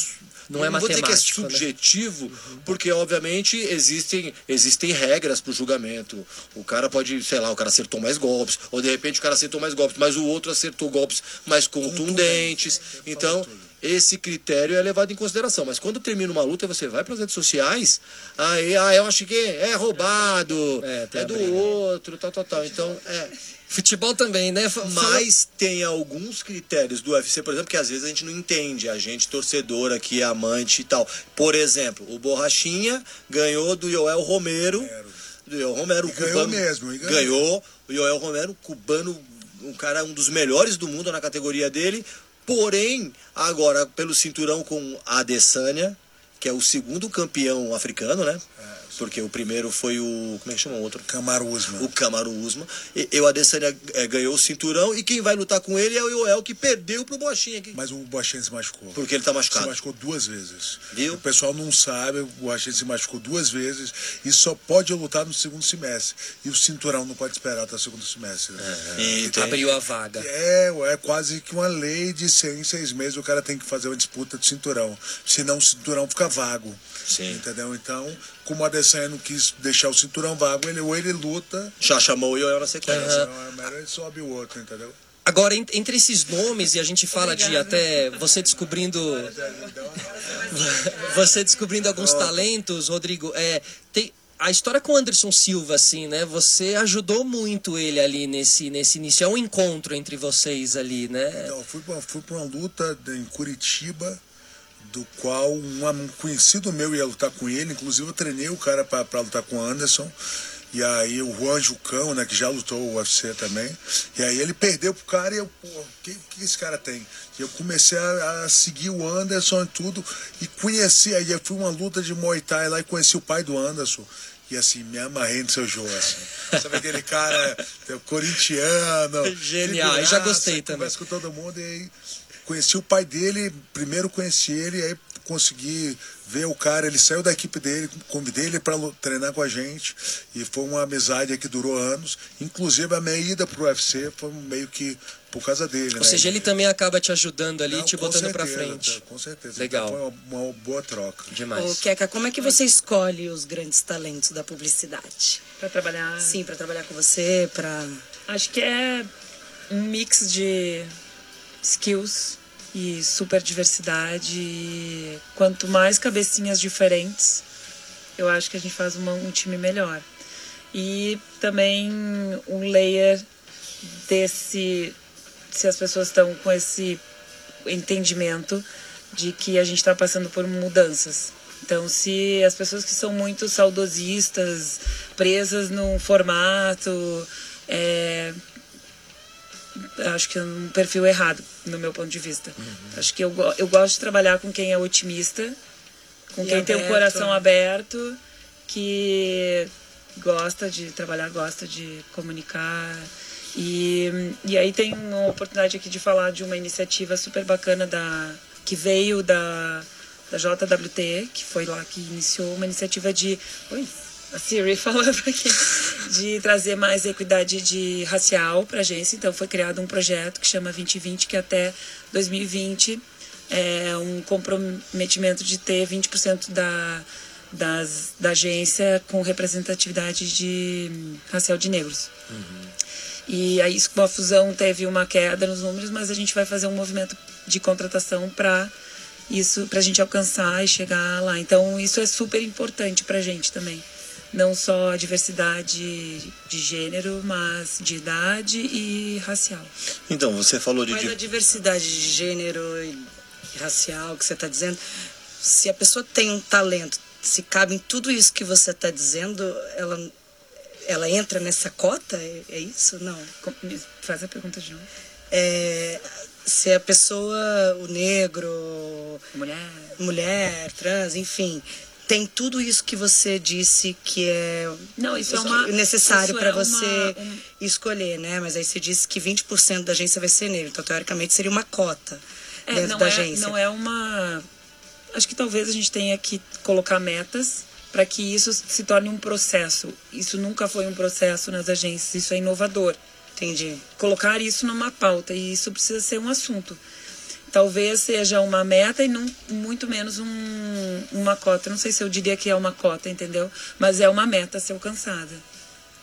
Não é vou dizer que é matemático, né? subjetivo, porque obviamente existem, existem regras para o julgamento. O cara pode, sei lá, o cara acertou mais golpes, ou de repente o cara acertou mais golpes, mas o outro acertou golpes mais contundentes. Então, esse critério é levado em consideração. Mas quando termina uma luta, você vai para as redes sociais, aí, ah, eu acho que é roubado, É, é, do briga. outro, tal, tal, tal. Então, é. Futebol também, né? Mas tem alguns critérios do UFC, por exemplo, que às vezes a gente não entende, a gente torcedor aqui, amante e tal. Por exemplo, o Borrachinha ganhou do Joel Romero. Do Joel Romero, E o ganhou cubano. mesmo, ganhou. ganhou. O Joel Romero, cubano, um cara, um dos melhores do mundo na categoria dele. Porém, agora, pelo cinturão com a Adesanya, que é o segundo campeão africano, né? Porque o primeiro foi o. Como é que chama o outro? Camaro Usman. o Kamaru Usman. E, e o Adesanya é, ganhou o cinturão e quem vai lutar com ele é o Yoel que perdeu pro Bochinha aqui. Mas o Bochinha se machucou. Porque ele tá Se machucado. machucou duas vezes. Viu? O pessoal não sabe, o Bochinha se machucou duas vezes e só pode lutar no segundo semestre. E o cinturão não pode esperar até o segundo semestre. né? E tem- Abriu a vaga. É, é quase que uma lei de seis em seis meses o cara tem que fazer uma disputa de cinturão. Senão o cinturão fica vago. Sim. Entendeu? Então, como o Adesanya não quis deixar o cinturão vago, ele, ou ele luta, Já chamou o Yoel na sequência. melhor ele sobe o outro, entendeu? Agora, en- entre esses nomes, e a gente fala de até você descobrindo. você descobrindo alguns talentos, Rodrigo, é, tem. A história com o Anderson Silva, assim, né? Você ajudou muito ele ali nesse, nesse início. É um encontro entre vocês ali, né? Então, eu fui pra uma luta em Curitiba, do qual um, conhecido meu ia lutar com ele, inclusive eu treinei o cara pra lutar com o Anderson. E aí o Juan Jucão, né, que já lutou o UFC também. E aí ele perdeu pro cara e eu, pô, o que, que esse cara tem? E eu comecei a, a seguir o Anderson e tudo. E conheci, aí eu fui uma luta de Muay Thai lá e conheci o pai do Anderson. E assim, me amarrei no seu jogo, assim. Sabe aquele cara é, corintiano. Genial, e já gostei também. conversa com todo mundo e aí conheci o pai dele, primeiro conheci ele, aí consegui ver o cara, ele saiu da equipe dele, convidei ele para treinar com a gente e foi uma amizade que durou anos. Inclusive a minha ida pro UFC foi meio que por causa dele, Ou né? seja, ele também acaba te ajudando ali, Não, te botando pra certeza, frente. Com certeza. Legal. Então foi uma, uma boa troca. Demais. Ô, Keka, como é que você escolhe os grandes talentos da publicidade? Pra trabalhar. Sim, pra trabalhar com você, pra. Acho que é um mix de skills e super diversidade. E quanto mais cabecinhas diferentes, eu acho que a gente faz uma- um time melhor. E também um layer desse. Se as pessoas estão com esse entendimento de que a gente está passando por mudanças. Então, se as pessoas que são muito saudosistas, presas num formato, é, acho que é um perfil errado, no meu ponto de vista. Acho que eu, eu gosto de trabalhar com quem é otimista, com E quem tem o aberto. coração aberto, que gosta de trabalhar, gosta de comunicar. E, e aí tem uma oportunidade aqui de falar de uma iniciativa super bacana da, que veio da, da JWT, que foi lá que iniciou uma iniciativa de. Oi, a Siri falando aqui. De trazer mais equidade de racial para a agência. Então foi criado um projeto que chama 2020, que até 2020 é um comprometimento de ter 20% da, das, da agência com representatividade de racial de negros. E aí, com a fusão, teve uma queda nos números, mas a gente vai fazer um movimento de contratação para isso, para a gente alcançar e chegar lá. Então, isso é super importante para a gente também. Não só a diversidade de gênero, mas de idade e racial. Então, você falou de. Mas a di- diversidade de gênero e racial que você está dizendo, se a pessoa tem um talento, se cabe em tudo isso que você está dizendo, ela, ela entra nessa cota? É, é isso? Não. Me Faz a pergunta de novo. É, se a pessoa, o negro, Mulher. mulher, trans, enfim, tem tudo isso que você disse que é Não, isso é uma- necessário para é uma- você um- escolher, né? Mas aí você disse que 20% da agência vai ser negro, então teoricamente seria uma cota É, dentro não, da é, agência. não é uma. Acho que talvez a gente tenha que colocar metas para que isso se torne um processo. Isso nunca foi um processo nas agências, isso é inovador. Entendi. Colocar isso numa pauta e isso precisa ser um assunto. Talvez seja uma meta e não, muito menos um, uma cota. Não sei se eu diria que é uma cota, entendeu? Mas é uma meta a ser alcançada.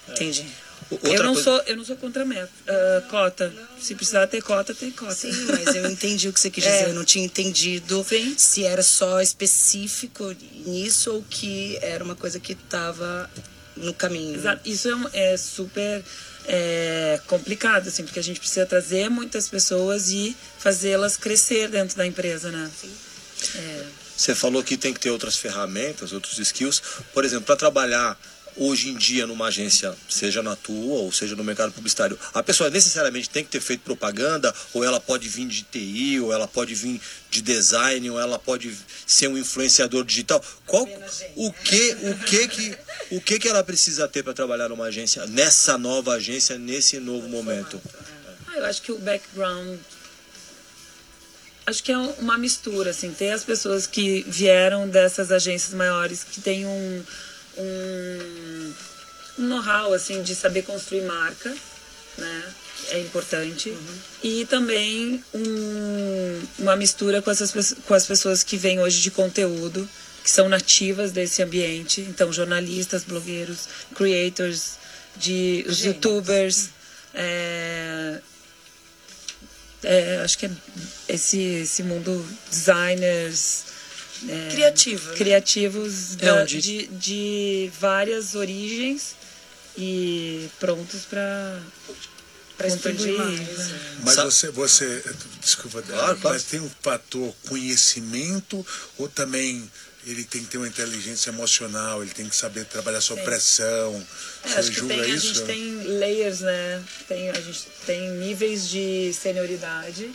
Entendi. o- outra Eu não, coisa- sou, eu não sou contra meta, ah, cota. Se precisar ter cota, tem cota. Sim, mas eu entendi o que você quis É. dizer. Eu não tinha entendido Sim. se era só específico nisso ou que era uma coisa que estava no caminho. Exato. Isso é, um- é super é, complicado, assim, porque a gente precisa trazer muitas pessoas e fazê-las crescer dentro da empresa, né? É, Você falou que tem que ter outras ferramentas, outros skills. Por exemplo, para trabalhar hoje em dia numa agência, seja na tua ou seja no mercado publicitário, a pessoa necessariamente tem que ter feito propaganda, ou ela pode vir de TI, ou ela pode vir de design, ou ela pode ser um influenciador digital. Qual o que o que que o que que ela precisa ter para trabalhar numa agência, nessa nova agência, nesse novo momento? Ah, eu acho que o background. Acho que é um- uma mistura, assim. Tem as pessoas que vieram dessas agências maiores que têm um, um, um know-how, assim, de saber construir marca, né? É importante. E também um- uma mistura com, essas, com as pessoas que vêm hoje de conteúdo, que são nativas desse ambiente. Então, jornalistas, blogueiros, creators, de, os youtubers. é, é, acho que é esse, esse mundo designers é, Criativo, né? criativos É da- onde- de, de várias origens e prontos para expandir mais, né? Mas Sa- você, você, desculpa, Claro, claro. mas tem um fator conhecimento ou também ele tem que ter uma inteligência emocional, ele tem que saber trabalhar sob Tem. pressão. É, Você acho que julga tem, a isso? gente tem layers, né? Tem, a gente tem níveis de senioridade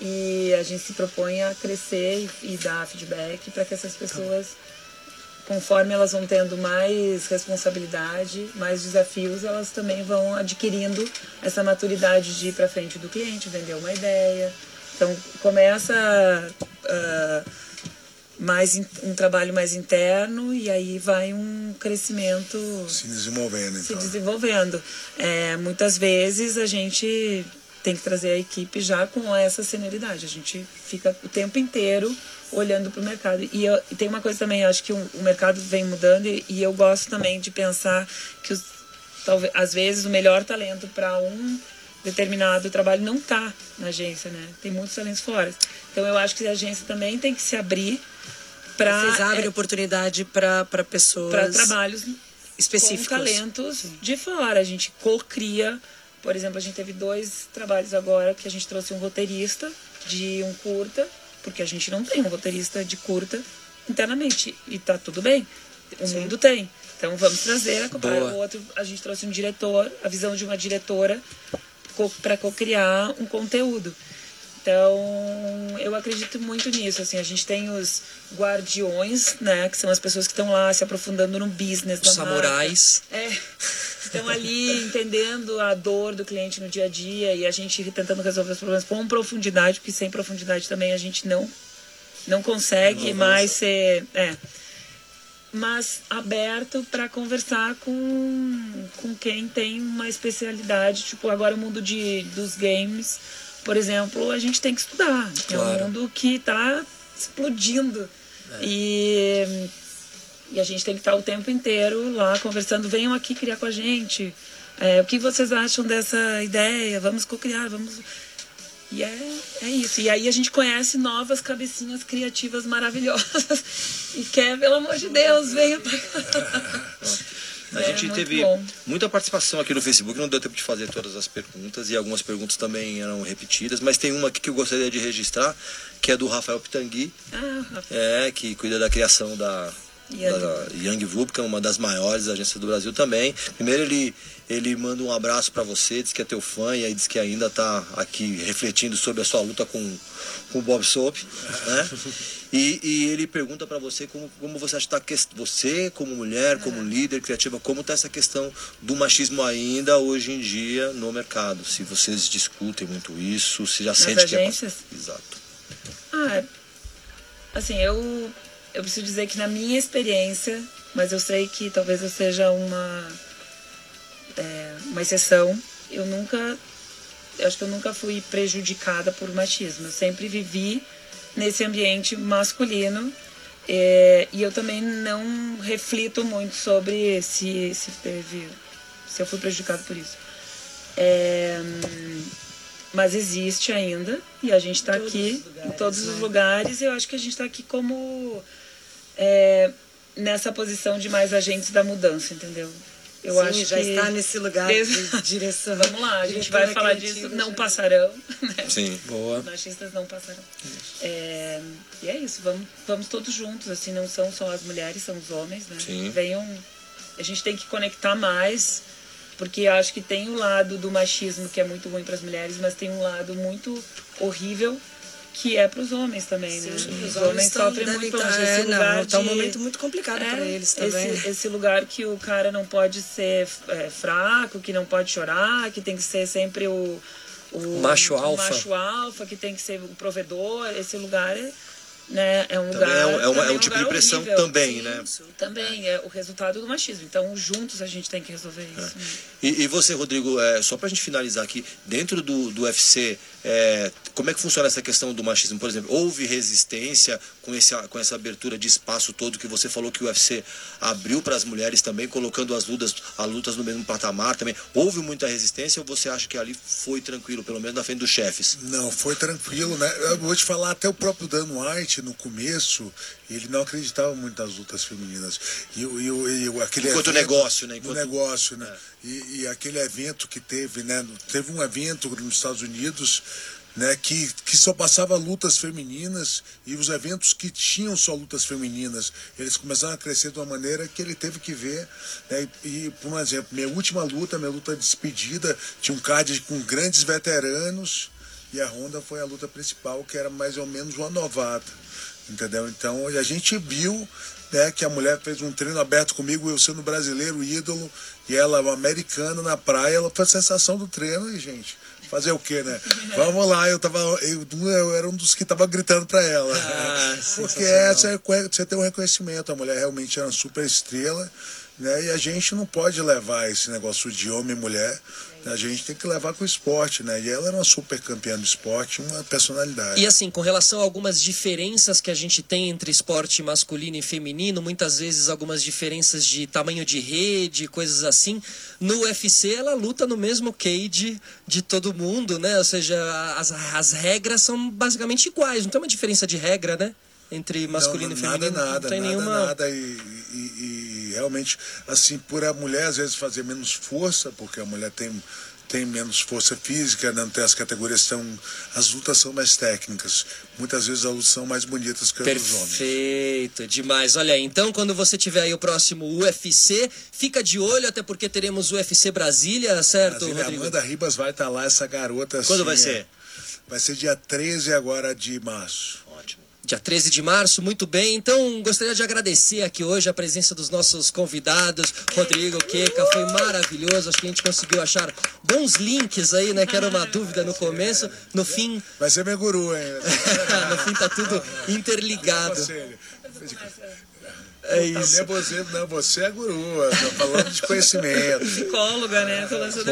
e a gente se propõe a crescer e, e dar feedback para que essas pessoas, conforme elas vão tendo mais responsabilidade, mais desafios, elas também vão adquirindo essa maturidade de ir para frente do cliente, vender uma ideia. Então começa ah, mais in- um trabalho mais interno e aí vai um crescimento Se desenvolvendo, se então. desenvolvendo. É, muitas vezes a gente tem que trazer a equipe já com essa senioridade. A gente fica o tempo inteiro olhando para o mercado. E, eu- e tem uma coisa também, acho que o, o mercado vem mudando e, e eu gosto também de pensar que os, talvez, às vezes o melhor talento para um determinado trabalho não está na agência, né? Tem muitos talentos fora. Então eu acho que a agência também tem que se abrir para Vocês abrem oportunidade para pessoas para trabalhos específicos. com talentos de fora. A gente co-cria, por exemplo, a gente teve dois trabalhos agora que a gente trouxe um roteirista de um curta, porque a gente não tem um roteirista de curta internamente e tá tudo bem. O mundo tem. Então vamos trazer a Boa. o outro, a gente trouxe um diretor, a visão de uma diretora para co-criar um conteúdo. Então, eu acredito muito nisso, assim, a gente tem os guardiões, né, que são as pessoas que estão lá se aprofundando no business da Os samurais. É, estão ali entendendo a dor do cliente no dia a dia e a gente tentando resolver os problemas com profundidade, porque sem profundidade também a gente não não consegue mais ser, é, mas aberto para conversar com, com quem tem uma especialidade, tipo agora o mundo de, dos games, por exemplo, a gente tem que estudar. É Claro. um mundo que está explodindo. E, e a gente tem que estar o tempo inteiro lá conversando, venham aqui criar com a gente. É, o que vocês acham dessa ideia? Vamos co-criar, vamos. E é, é isso. E aí a gente conhece novas cabecinhas criativas maravilhosas. E quer, pelo amor de Deus, venha pra cá. A É gente teve bom. muita participação aqui no Facebook, não deu tempo de fazer todas as perguntas e algumas perguntas também eram repetidas, mas tem uma aqui que eu gostaria de registrar, que é do Rafael Pitangui, Ah, Rafa, é, que cuida da criação da, Young. da Young Vulcan, uma das maiores agências do Brasil também. Primeiro ele, ele manda um abraço para você, diz que é teu fã e aí diz que ainda tá aqui refletindo sobre a sua luta com, com o Bob Soap, né? E, e ele pergunta para você como, como você acha que tá, você como mulher, como líder criativa, como tá essa questão do machismo ainda hoje em dia no mercado? Se vocês discutem muito isso, se já sente que é... agências? Exato. Ah, assim, eu, eu preciso dizer que na minha experiência, mas eu sei que talvez eu seja uma, é, uma exceção, eu nunca, eu acho que eu nunca fui prejudicada por machismo. Eu sempre vivi nesse ambiente masculino é, e eu também não reflito muito sobre se, se teve, se eu fui prejudicada por isso. É, mas existe ainda e a gente está aqui em todos os lugares e eu acho que a gente está aqui como é, nessa posição de mais agentes da mudança, entendeu? Eu Sim, acho já que está nesse lugar de direção. Vamos lá, a gente Diretora vai falar criativa disso, não já. passarão. Né? Sim. Boa. Os machistas não passarão. É, e é isso, vamos, vamos todos juntos, assim, não são só as mulheres, são os homens, né? Sim. Venham. A gente tem que conectar mais, porque acho que tem o lado do machismo que é muito ruim para as mulheres, mas tem um lado muito horrível que é para os homens também, né? Os, homens tão- sofrem muito longe. é, Esse lugar não, tá um de- momento muito complicado é, para eles também. Esse, esse lugar que o cara não pode ser é, fraco, que não pode chorar, que tem que ser sempre o, o Macho o alfa. macho alfa, que tem que ser o provedor. Esse lugar é, né, é um Também lugar. é um, é uma- é um tipo de pressão horrível. também, Sim, né? Também é o resultado do machismo. Então, juntos a gente tem que resolver isso. né? E, e você, Rodrigo, é, só pra gente finalizar aqui, dentro do, do UFC, é, como é que funciona essa questão do machismo? Por exemplo, houve resistência com, esse, com essa abertura de espaço todo que você falou que o UFC abriu para as mulheres também, colocando as lutas, as lutas no mesmo patamar também. Houve muita resistência ou você acha que ali foi tranquilo, pelo menos na frente dos chefes? Não, foi tranquilo, né? Eu vou te falar, até o próprio Dan White, no começo, ele não acreditava muito nas lutas femininas. E, o- e, e aquele Enquanto evento- negócio, né? Enquanto- negócio, né? E, e aquele evento que teve, né? Teve um evento nos Estados Unidos, né? Que, que só passava lutas femininas e os eventos que tinham só lutas femininas, eles começaram a crescer de uma maneira que ele teve que ver, né? E, por exemplo, minha última luta, minha luta de despedida, tinha um card com grandes veteranos e a Honda foi a luta principal, que era mais ou menos uma novata. Entendeu? Então a gente viu né, que a mulher fez um treino aberto comigo, eu sendo brasileiro, ídolo, e ela, uma americana na praia, ela foi a sensação do treino e, gente. Fazer o quê, né? Vamos lá, eu tava. Eu, eu era um dos que tava gritando pra ela. Ah, Porque essa, é você tem um reconhecimento, a mulher realmente era uma super estrela, né? E a gente não pode levar esse negócio de homem e mulher. A gente tem que levar com o esporte, né? E ela era uma super campeã do esporte, uma personalidade. E assim, com relação a algumas diferenças que a gente tem entre esporte masculino e feminino, muitas vezes algumas diferenças de tamanho de rede, coisas assim. No UFC ela luta no mesmo cage de todo mundo, né? Ou seja, as, as regras são basicamente iguais, não tem uma diferença de regra, né? Entre masculino não, e nada, feminino. Nada, não tem nada, nenhuma. nada. E, e- e realmente, assim, por a mulher às vezes fazer menos força, porque a mulher tem, tem menos força física, não tem as categorias, são, as lutas são mais técnicas. Muitas vezes as lutas são mais bonitas que as dos homens. Perfeito, demais. Olha aí, então quando você tiver aí o próximo UFC, fica de olho, até porque teremos o UFC Brasília, certo, Brasília, Rodrigo? Amanda Ribas vai estar lá, essa garota. Quando assim, vai é- ser? Vai ser dia 13 agora de março. Dia 13 de março, muito bem. Então, gostaria de agradecer aqui hoje a presença dos nossos convidados, Rodrigo, Keka, foi maravilhoso. Acho que a gente conseguiu achar bons links aí, né? Que era uma dúvida no começo. No fim, Vai ser meu guru, hein? no fim tá tudo interligado. É Não, isso. você, não, você é guru. falando de conhecimento. Psicóloga, né? Tô lançando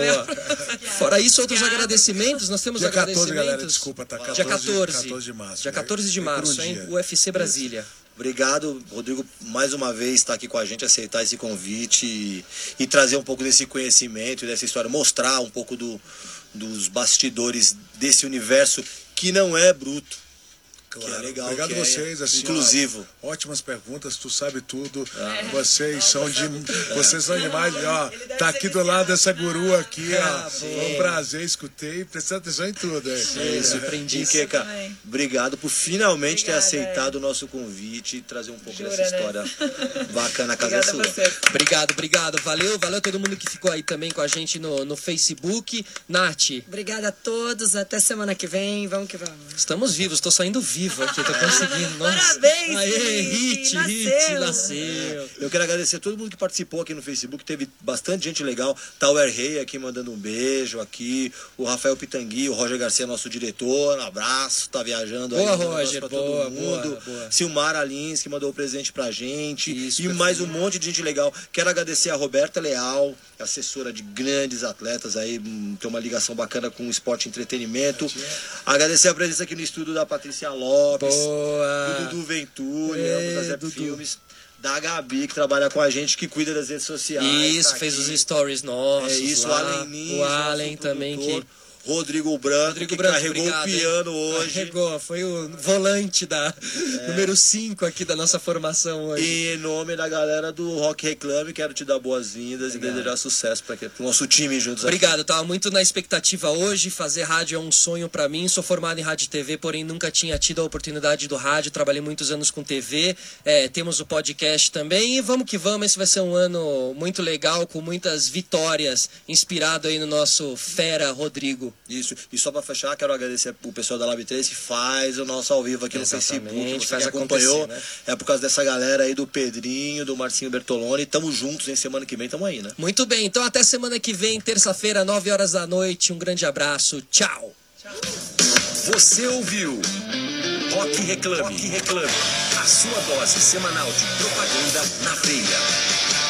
Fora isso, outros agradecimentos, nós temos Dia 14, agradecimentos. galera, desculpa, tá? 14, Dia 14. 14 de março. Dia 14 de É por um março, hein? UFC Brasília. Obrigado, Rodrigo, mais uma vez estar aqui com a gente, aceitar esse convite e, e trazer um pouco desse conhecimento, dessa história, mostrar um pouco do, dos bastidores desse universo que não é bruto. Que é legal, Obrigado que a é vocês. Assim, inclusivo. ó, ótimas perguntas, tu sabe tudo. Ah. Vocês são de. Vocês são demais. Ó, tá aqui do lado dessa guru aqui, Ah, ó. Foi um prazer, escutei, prestando atenção em tudo. hein? É isso, Keka, também. obrigado por finalmente ter Obrigada, aceitado o nosso convite e trazer um pouco Jura, dessa né? história bacana. A casa é sua. você. Obrigado, obrigado. Valeu, valeu todo mundo que ficou aí também com a gente no, no Facebook. Nath, Obrigada a todos. Até semana que vem. Vamos que vamos. estamos vivos, tô saindo vivo aqui, tô conseguindo. Nossa. Parabéns, Aê, Hit, hit, hit, nasceu. nasceu. Eu quero agradecer a todo mundo que participou aqui no Facebook. Teve bastante gente legal. Tower Rei aqui mandando um beijo aqui. O Rafael Pitangui, o Roger Garcia, nosso diretor. Um abraço, tá viajando aí. Boa, um abraço Roger, pra boa, todo mundo. boa, boa. Silmar Alins, que mandou o presente pra gente. Isso, e perfeito. mais um monte de gente legal. Quero agradecer a Roberta Leal, assessora de grandes atletas aí. hum, Tem uma ligação bacana com o esporte e entretenimento. Agradecer a presença aqui no estúdio da Patrícia Lopes. Do Boa. Dudu Venturi, Ê, ambos da Zep. Filmes. Da Gabi, que trabalha com a gente, que cuida das redes sociais. Isso, tá fez aqui. os stories nossos. É isso, o lá. Allen Lins, O Allen também que. Rodrigo Branco, Rodrigo que Branco, carregou obrigado, o hein? piano hoje. Carregou, foi o volante da número 5 aqui da nossa formação hoje. E em nome da galera do Rock Reclame, quero te dar boas-vindas e desejar sucesso para o nosso time juntos aqui. Obrigado, tava muito na expectativa hoje. Fazer rádio é um sonho pra mim. Sou formado em rádio e TV, porém nunca tinha tido a oportunidade do rádio. Trabalhei muitos anos com TV. É, temos o podcast também. E vamos que vamos. Esse vai ser um ano muito legal, com muitas vitórias. Inspirado aí no nosso fera Rodrigo. Isso. E só para fechar, quero agradecer o pessoal da Lab 3 que faz o nosso ao vivo aqui Exatamente, no Facebook. Você faz que acompanhou. né? É por causa dessa galera aí do Pedrinho, do Marcinho Bertoloni. Tamo juntos, em semana que vem tamo aí, né? Muito bem, então até semana que vem, terça-feira, 9 horas da noite. Um grande abraço. Tchau. Você ouviu Rock Reclame. Rock Reclame. A sua dose semanal de propaganda na veia.